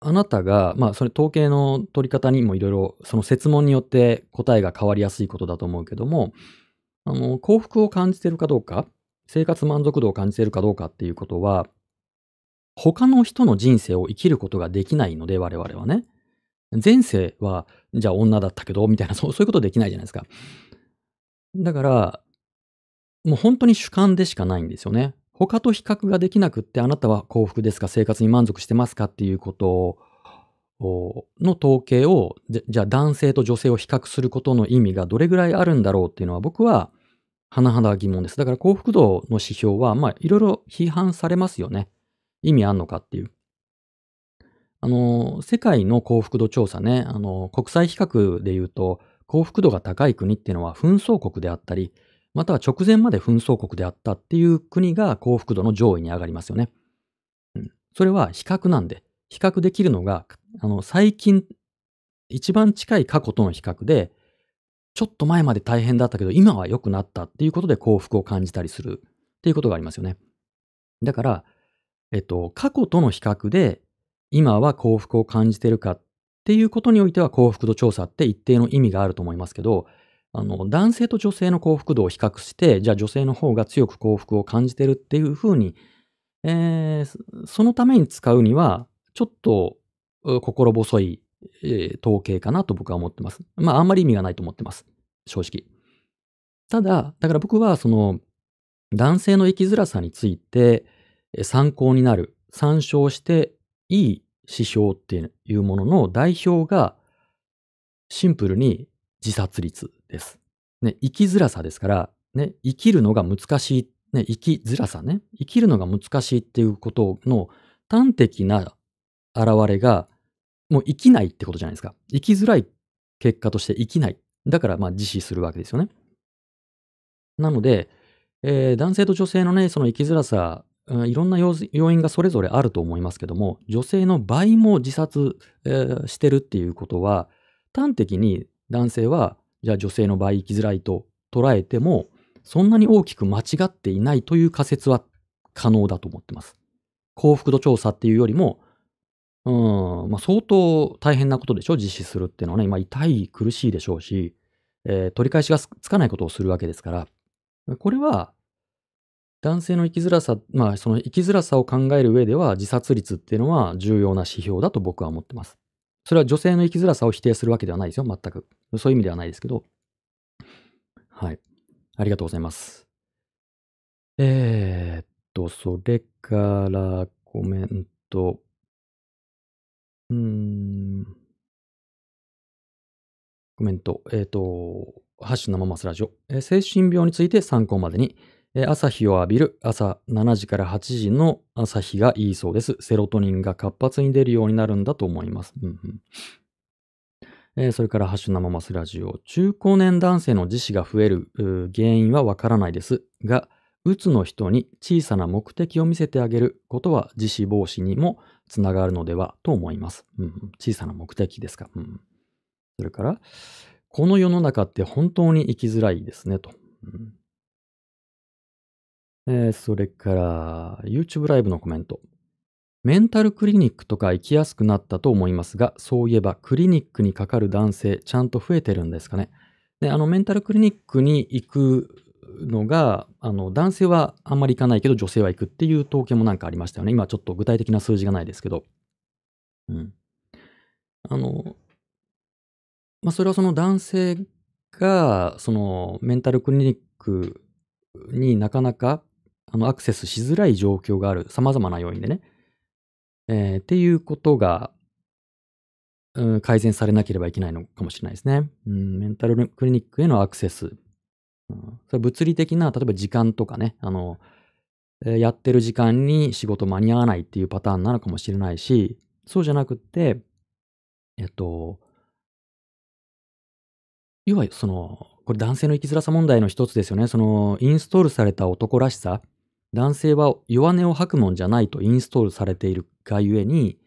あなたが、まあ、それ統計の取り方にもいろいろ、その設問によって答えが変わりやすいことだと思うけども、あの、幸福を感じてるかどうか、生活満足度を感じてるかどうかっていうことは、他の人の人生を生きることができないので、我々はね。前世は、じゃあ女だったけど、みたいな、そそういうことできないじゃないですか。だから、もう本当に主観でしかないんですよね。他と比較ができなくって、あなたは幸福ですか、生活に満足してますか？っていうことの統計を、じゃあ男性と女性を比較することの意味がどれぐらいあるんだろうっていうのは僕は甚だ疑問です。だから幸福度の指標は、まあいろいろ批判されますよね。意味あんのかっていう。あの、世界の幸福度調査ね、あの、国際比較で言うと、幸福度が高い国っていうのは紛争国であったり、または直前まで紛争国であったっていう国が幸福度の上位に上がりますよね。うん、それは比較なんで、比較できるのが、あの、最近、一番近い過去との比較で、ちょっと前まで大変だったけど、今は良くなったっていうことで幸福を感じたりするっていうことがありますよね。だから、えっと、過去との比較で、今は幸福を感じてるかっていうことにおいては幸福度調査って一定の意味があると思いますけど、あの、男性と女性の幸福度を比較して、じゃあ女性の方が強く幸福を感じてるっていうふうに、えー、そのために使うには、ちょっと心細い、えー、統計かなと僕は思ってます。まあ、あんまり意味がないと思ってます。正直。ただ、だから僕はその、男性の生きづらさについて、参考になる、参照していい指標っていうものの代表がシンプルに自殺率です。ね、生きづらさですから、ね、生きるのが難しい、ね、生きづらさね、生きるのが難しいっていうことの端的な現れが、もう生きないってことじゃないですか。生きづらい結果として生きない。だから、まあ、自死するわけですよね。なので、えー、男性と女性のね、その生きづらさいろんな要因がそれぞれあると思いますけども、女性の倍も自殺、えー、してるっていうことは、端的に男性は、じゃあ女性の場合生きづらいと捉えても、そんなに大きく間違っていないという仮説は可能だと思ってます。幸福度調査っていうよりも、うん、まあ、相当大変なことでしょ？実施するっていうのはね、まあ、痛い、苦しいでしょうし、えー、取り返しがつかないことをするわけですから、これは男性の生きづらさ、まあその生きづらさを考える上では自殺率っていうのは重要な指標だと僕は思ってます。それは女性の生きづらさを否定するわけではないですよ、全く。そういう意味ではないですけど。はい。ありがとうございます。えーっと、それからコメント。うん。コメント。えーっと、ハッシュ生マスラジオ。えー精神病について参考までに、朝日を浴びる朝7時から8時の朝日がいいそうです。セロトニンが活発に出るようになるんだと思います。うんうんえーそれから、ハッシュ生マスラジオ。中高年男性の自死が増える原因はわからないですが、うつの人に小さな目的を見せてあげることは自死防止にもつながるのではと思います。うん小さな目的ですか。うんそれから、この世の中って本当に生きづらいですねと。うんえーそれから、YouTube ライブのコメント。メンタルクリニックとか行きやすくなったと思いますが、そういえばクリニックにかかる男性、ちゃんと増えてるんですかね。で、あの、メンタルクリニックに行くのが、あの、男性はあんまり行かないけど、女性は行くっていう統計もなんかありましたよね。今ちょっと具体的な数字がないですけど。うん。あの、まあ、それはその男性が、その、メンタルクリニックになかなか、あの、アクセスしづらい状況がある。様々な要因でね。えーっていうことが、うん、改善されなければいけないのかもしれないですね。うん、メンタルクリニックへのアクセス。うん、それ物理的な、例えば時間とかね、あの、えーやってる時間に仕事間に合わないっていうパターンなのかもしれないし、そうじゃなくって、えっと、要はその、これ男性の生きづらさ問題の一つですよね。その、インストールされた男らしさ。男性は弱音を吐くもんじゃないとインストールされているがゆえに、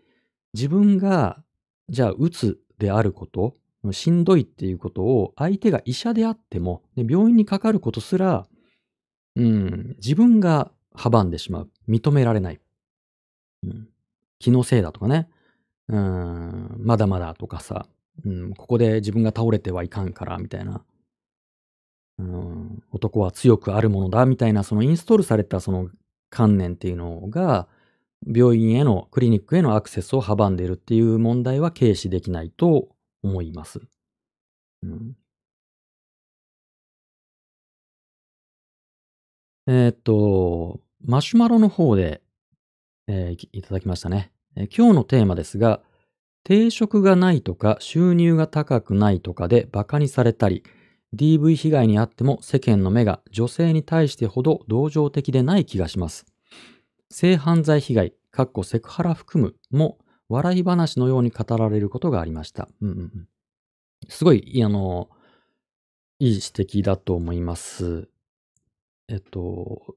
自分が、じゃあ、うつであること、しんどいっていうことを相手が医者であっても、で病院にかかることすら、うん、自分が阻んでしまう。認められない。うん、気のせいだとかね。うん、まだまだとかさ、うん、ここで自分が倒れてはいかんから、みたいな。うん、男は強くあるものだ、みたいな、そのインストールされたその観念っていうのが、病院への、クリニックへのアクセスを阻んでいるっていう問題は軽視できないと思います。うん、えーっと、マシュマロの方で、えーいただきましたね、えー今日のテーマですが、定職がないとか収入が高くないとかで馬鹿にされたり、DV 被害にあっても世間の目が女性に対してほど同情的でない気がします。性犯罪被害、かっこセクハラ含むも笑い話のように語られることがありました。うんうん、すごい、いあの、いい指摘だと思います。えっと、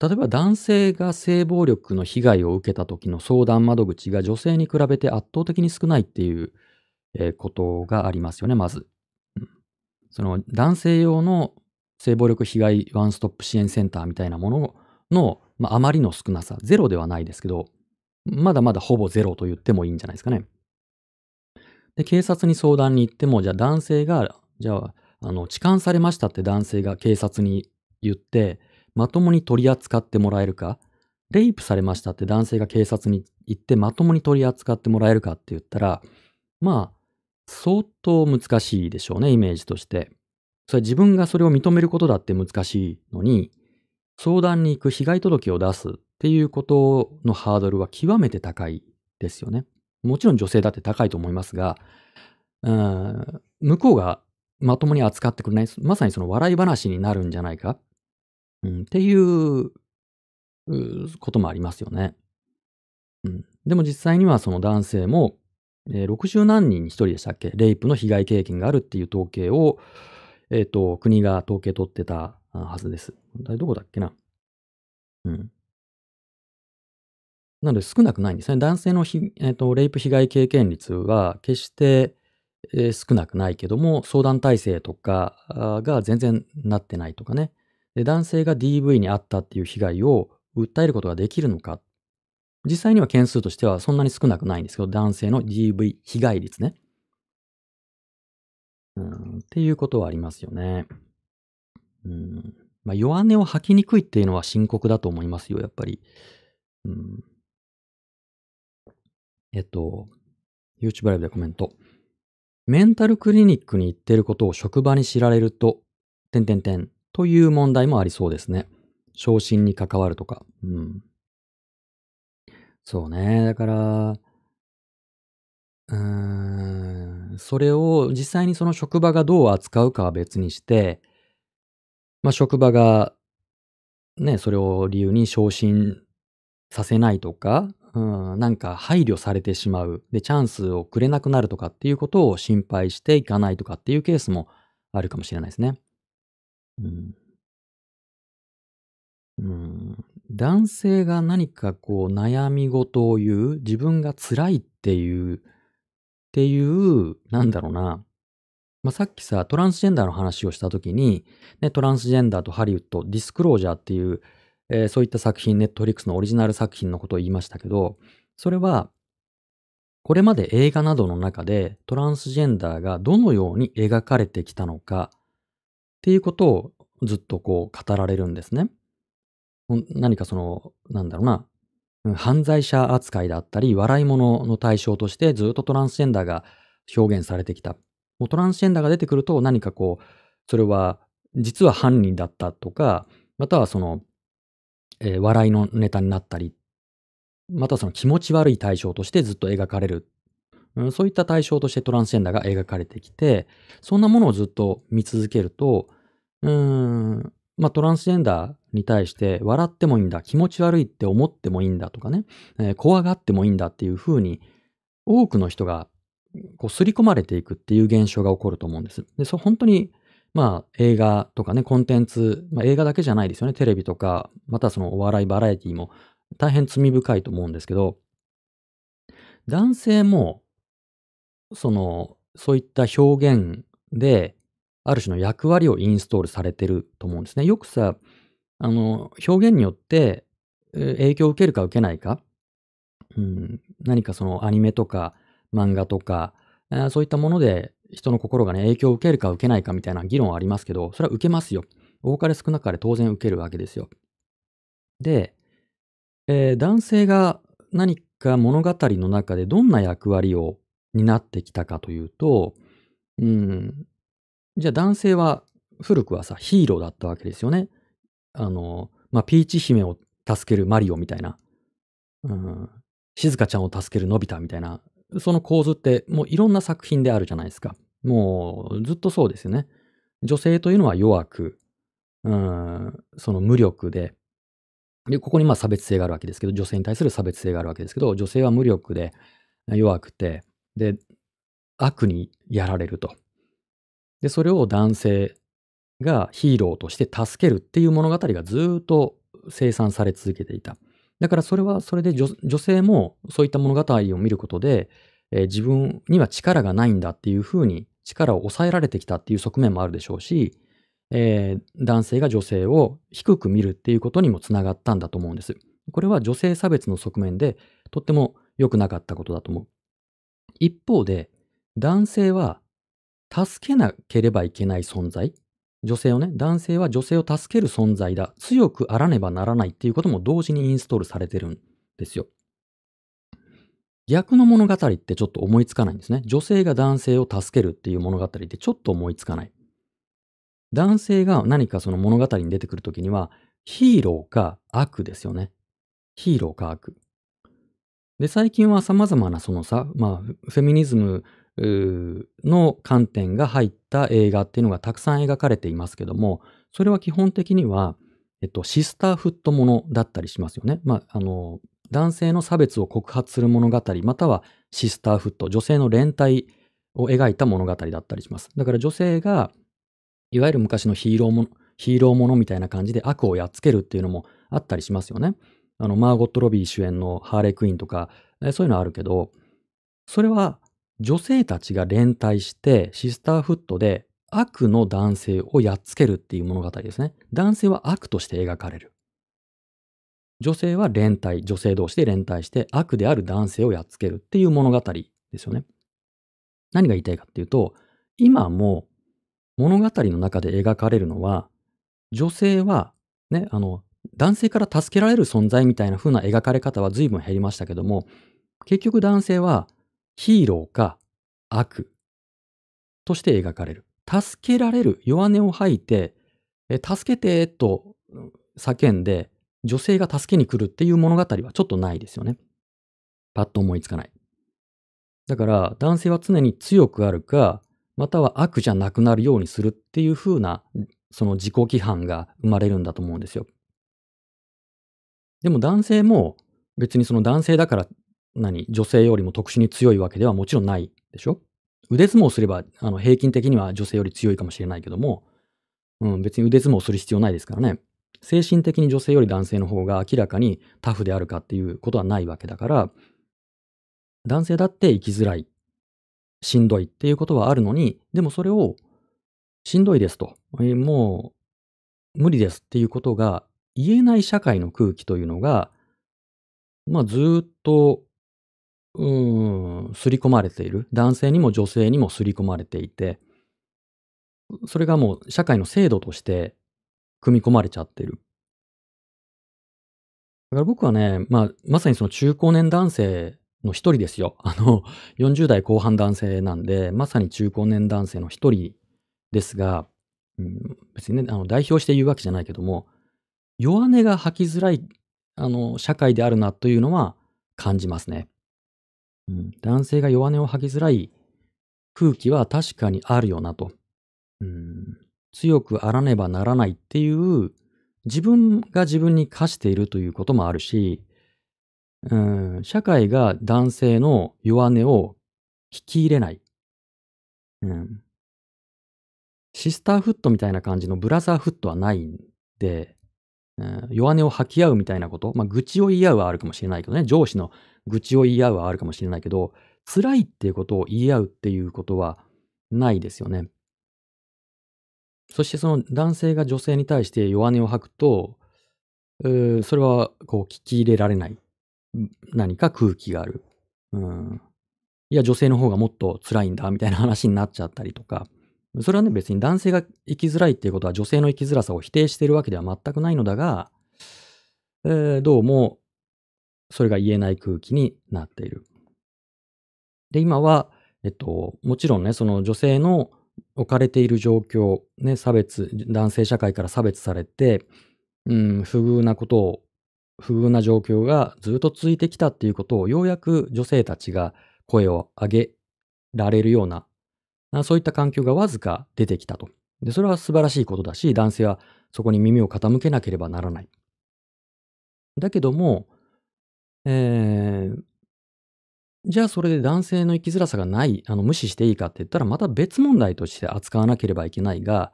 例えば男性が性暴力の被害を受けた時の相談窓口が女性に比べて圧倒的に少ないっていう、えーことがありますよね、まず。その男性用の性暴力被害ワンストップ支援センターみたいなものの、まあ、あまりの少なさ、ゼロではないですけど、まだまだほぼゼロと言ってもいいんじゃないですかね。で、警察に相談に行っても、じゃあ男性が、じゃあ、あの、痴漢されましたって男性が警察に言って、まともに取り扱ってもらえるか、レイプされましたって男性が警察に行ってまともに取り扱ってもらえるかって言ったら、まあ、相当難しいでしょうね、イメージとして。それは自分がそれを認めることだって難しいのに、相談に行く被害届を出すっていうことのハードルは極めて高いですよね。もちろん女性だって高いと思いますが、うん向こうがまともに扱ってくれない、まさにその笑い話になるんじゃないか、うん、っていううこともありますよね。うん、でも実際にはその男性も、えー60何人に1人でしたっけ？レイプの被害経験があるっていう統計を、えっ、と、国が統計取ってたはずです。どこだっけな？うん。なので少なくないんですね。男性のひ、えーとレイプ被害経験率は決して、えー少なくないけども、相談体制とかが全然なってないとかね。で男性が DV にあったっていう被害を訴えることができるのか。実際には件数としてはそんなに少なくないんですけど、男性の DV 被害率ね。うん、っていうことはありますよね。うん。まあ、弱音を吐きにくいっていうのは深刻だと思いますよ、やっぱり。うん。えっと、YouTube ライブでコメント。メンタルクリニックに行ってることを職場に知られると、てんてんてん。という問題もありそうですね。昇進に関わるとか。うん。そうね。だから、うーん、それを実際にその職場がどう扱うかは別にして、まあ、職場が、ね、それを理由に昇進させないとか、うん、なんか配慮されてしまう。で、チャンスをくれなくなるとかっていうことを心配していかないとかっていうケースもあるかもしれないですね。うん。うん、男性が何かこう悩み事を言う、自分が辛いっていう、っていう、なんだろうな。まあ、さっきさ、トランスジェンダーの話をしたときに、ね、トランスジェンダーとハリウッド、ディスクロージャーっていう、えー、そういった作品、ネットフリックスのオリジナル作品のことを言いましたけど、それは、これまで映画などの中でトランスジェンダーがどのように描かれてきたのかっていうことをずっとこう語られるんですね。何かその、なんだろうな、犯罪者扱いだったり、笑い物の対象としてずっとトランスジェンダーが表現されてきた。もうトランスジェンダーが出てくると何かこう、それは実は犯人だったとか、またはその、えー、笑いのネタになったり、またはその気持ち悪い対象としてずっと描かれる。うん、そういった対象としてトランスジェンダーが描かれてきて、そんなものをずっと見続けると、うーん、まあ、トランスジェンダーに対して笑ってもいいんだ、気持ち悪いって思ってもいいんだとかね、えー、怖がってもいいんだっていうふうに、多くの人がこう刷り込まれていくっていう現象が起こると思うんです。で、そ本当に、まあ、映画とかね、コンテンツ、まあ、映画だけじゃないですよね。テレビとか、またそのお笑いバラエティも大変罪深いと思うんですけど、男性も、その、そういった表現で、ある種の役割をインストールされてると思うんですね。よくさ、あの、表現によって影響を受けるか受けないか、うん、何かそのアニメとか漫画とか、そういったもので人の心がね、影響を受けるか受けないかみたいな議論はありますけど、それは受けますよ。多かれ少なかれ当然受けるわけですよ。で、えー、男性が何か物語の中でどんな役割を担ってきたかというと、うん、じゃあ男性は古くはさ、ヒーローだったわけですよね。あの、まあ、ピーチ姫を助けるマリオみたいな、うん、静香ちゃんを助けるのび太みたいな、その構図ってもういろんな作品であるじゃないですか。もうずっとそうですよね。女性というのは弱く、うん、その無力で、で、ここにまあ差別性があるわけですけど、女性に対する差別性があるわけですけど、女性は無力で弱くて、で、悪にやられると。で、それを男性がヒーローとして助けるっていう物語がずっと生産され続けていた。だからそれはそれで女性もそういった物語を見ることで、えー、自分には力がないんだっていうふうに力を抑えられてきたっていう側面もあるでしょうし、えー、男性が女性を低く見るっていうことにもつながったんだと思うんです。これは女性差別の側面でとっても良くなかったことだと思う。一方で男性は助けなければいけない存在。女性をね、男性は女性を助ける存在だ。強くあらねばならないっていうことも同時にインストールされてるんですよ。逆の物語ってちょっと思いつかないんですね。女性が男性を助けるっていう物語ってちょっと思いつかない。男性が何かその物語に出てくるときには、ヒーローか悪ですよね。ヒーローか悪。で、最近は様々なそのさ、まあ、フェミニズムの観点が入った映画っていうのがたくさん描かれていますけども、それは基本的には、えっと、シスターフットものだったりしますよね。まあ、あの、男性の差別を告発する物語、またはシスターフット、女性の連帯を描いた物語だったりします。だから女性が、いわゆる昔のヒーローもの、ヒーローものみたいな感じで悪をやっつけるっていうのもあったりしますよね。あの、マーゴット・ロビー主演のハーレークイーンとか、そういうのあるけど、それは女性たちが連帯してシスターフットで悪の男性をやっつけるっていう物語ですね。男性は悪として描かれる。女性は連帯、女性同士で連帯して悪である男性をやっつけるっていう物語ですよね。何が言いたいかっていうと、今も物語の中で描かれるのは、女性はね、あの、男性から助けられる存在みたいな風な描かれ方は随分減りましたけども、結局男性はヒーローか悪として描かれる。助けられる、弱音を吐いて、助けてと叫んで、女性が助けに来るっていう物語はちょっとないですよね。パッと思いつかない。だから男性は常に強くあるか、または悪じゃなくなるようにするっていう風な、その自己規範が生まれるんだと思うんですよ。でも男性も別にその男性だから何女性よりも特殊に強いわけではもちろんないでしょ？腕相撲すればあの平均的には女性より強いかもしれないけども、うん、別に腕相撲する必要ないですからね。精神的に女性より男性の方が明らかにタフであるかっていうことはないわけだから、男性だって生きづらい、しんどいっていうことはあるのに、でもそれをしんどいですと、えもう無理ですっていうことが言えない社会の空気というのが、まあずっと、うん、刷り込まれている。男性にも女性にも刷り込まれていて、それがもう社会の制度として組み込まれちゃってる。だから僕はね、まあ、まさにその中高年男性の一人ですよ。あの、40代後半男性なんで、まさに中高年男性の一人ですが、うん、別にね、あの代表して言うわけじゃないけども、弱音が吐きづらい、あの、社会であるなというのは感じますね。男性が弱音を吐きづらい空気は確かにあるよなと。うん、強くあらねばならないっていう自分が自分に課しているということもあるし、うん、社会が男性の弱音を引き入れない。うん、シスターフットみたいな感じのブラザーフットはないんで、うん、弱音を吐き合うみたいなこと、まあ、愚痴を言い合うはあるかもしれないけどね、上司の愚痴を言い合うはあるかもしれないけど、辛いっていうことを言い合うっていうことはないですよね。そしてその男性が女性に対して弱音を吐くと、それはこう聞き入れられない何か空気がある。うん。いや、女性の方がもっと辛いんだみたいな話になっちゃったりとか、それはね、別に男性が生きづらいっていうことは女性の生きづらさを否定しているわけでは全くないのだが、えー、どうもそれが言えない空気になっている。で、今は、えっと、もちろんね、その女性の置かれている状況、ね、差別、男性社会から差別されて、うん、不遇なことを、不遇な状況がずっと続いてきたっていうことを、ようやく女性たちが声を上げられるような、そういった環境がわずか出てきたと。で、それは素晴らしいことだし、男性はそこに耳を傾けなければならない。だけども、えー、じゃあそれで男性の生きづらさがない、あの無視していいかって言ったらまた別問題として扱わなければいけないが、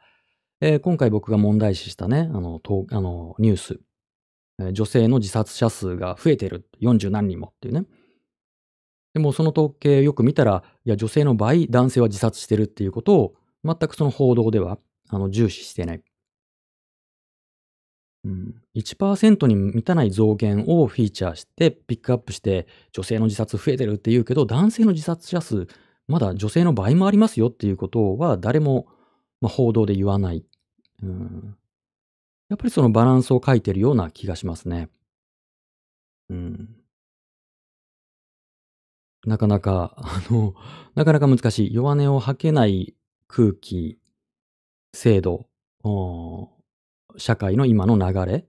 えー、今回僕が問題視したね、あの、あのニュース、えー、女性の自殺者数が増えてる、40何人もっていうね。でもその統計よく見たら、いや女性の倍男性は自殺してるっていうことを全くその報道ではあの重視してない。うん、1%に満たない増減をフィーチャーしてピックアップして女性の自殺増えてるって言うけど男性の自殺者数まだ女性の倍もありますよっていうことは誰も、まあ、報道で言わない、うん。やっぱりそのバランスを書いてるような気がしますね。うん、なかなか、あの、なかなか難しい。弱音を吐けない空気、制度、社会の今の流れ、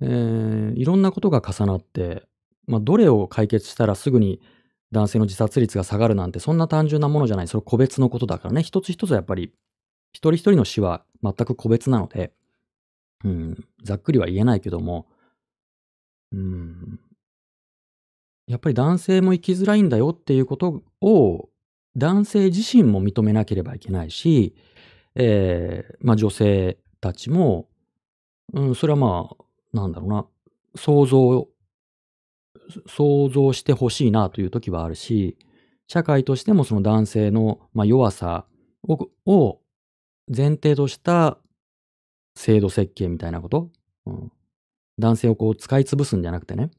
えー、いろんなことが重なって、まあ、どれを解決したらすぐに男性の自殺率が下がるなんてそんな単純なものじゃない。それ個別のことだからね。一つ一つはやっぱり一人一人の死は全く個別なので、うん、ざっくりは言えないけども、うん、やっぱり男性も生きづらいんだよっていうことを男性自身も認めなければいけないし、えー、まあ女性たちも、うん、それはまあ、なんだろうな、想像、想像してほしいなという時はあるし、社会としてもその男性の、まあ、弱さをを前提とした制度設計みたいなこと、うん、男性をこう使い潰すんじゃなくてね、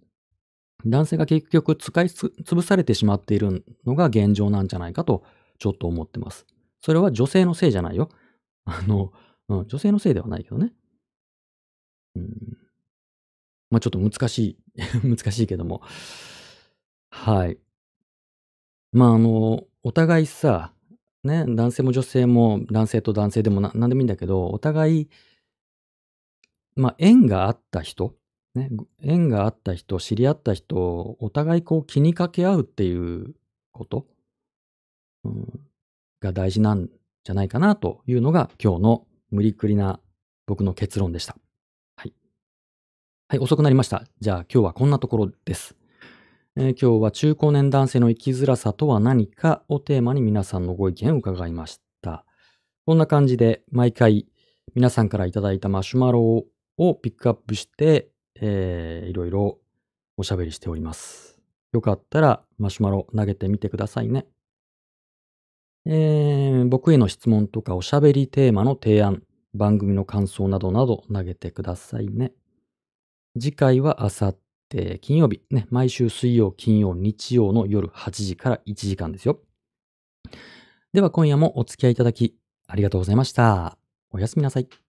男性が結局使い潰されてしまっているのが現状なんじゃないかとちょっと思ってます。それは女性のせいじゃないよ。あの、うん、女性のせいではないけどね。うん。まあちょっと難しい 難しいけども。はい。まああの、お互いさ、ね、男性も女性も男性と男性でも何でもいいんだけど、お互い、まあ、縁があった人、ね、縁があった人、知り合った人、お互いこう気にかけ合うっていうこと、うん、が大事なんじゃないかなというのが今日の無理くりな僕の結論でした。はい。はい、遅くなりました。じゃあ今日はこんなところです。えー、今日は中高年男性の生きづらさとは何かをテーマに皆さんのご意見を伺いました。こんな感じで毎回皆さんからいただいたマシュマロをピックアップして、えー、いろいろおしゃべりしております。よかったらマシュマロ投げてみてくださいね。えー、僕への質問とかおしゃべりテーマの提案、番組の感想などなど投げてくださいね。次回はあさって金曜日、ね、毎週水曜、金曜、日曜の夜8時から1時間ですよ。では今夜もお付き合いいただきありがとうございました。おやすみなさい。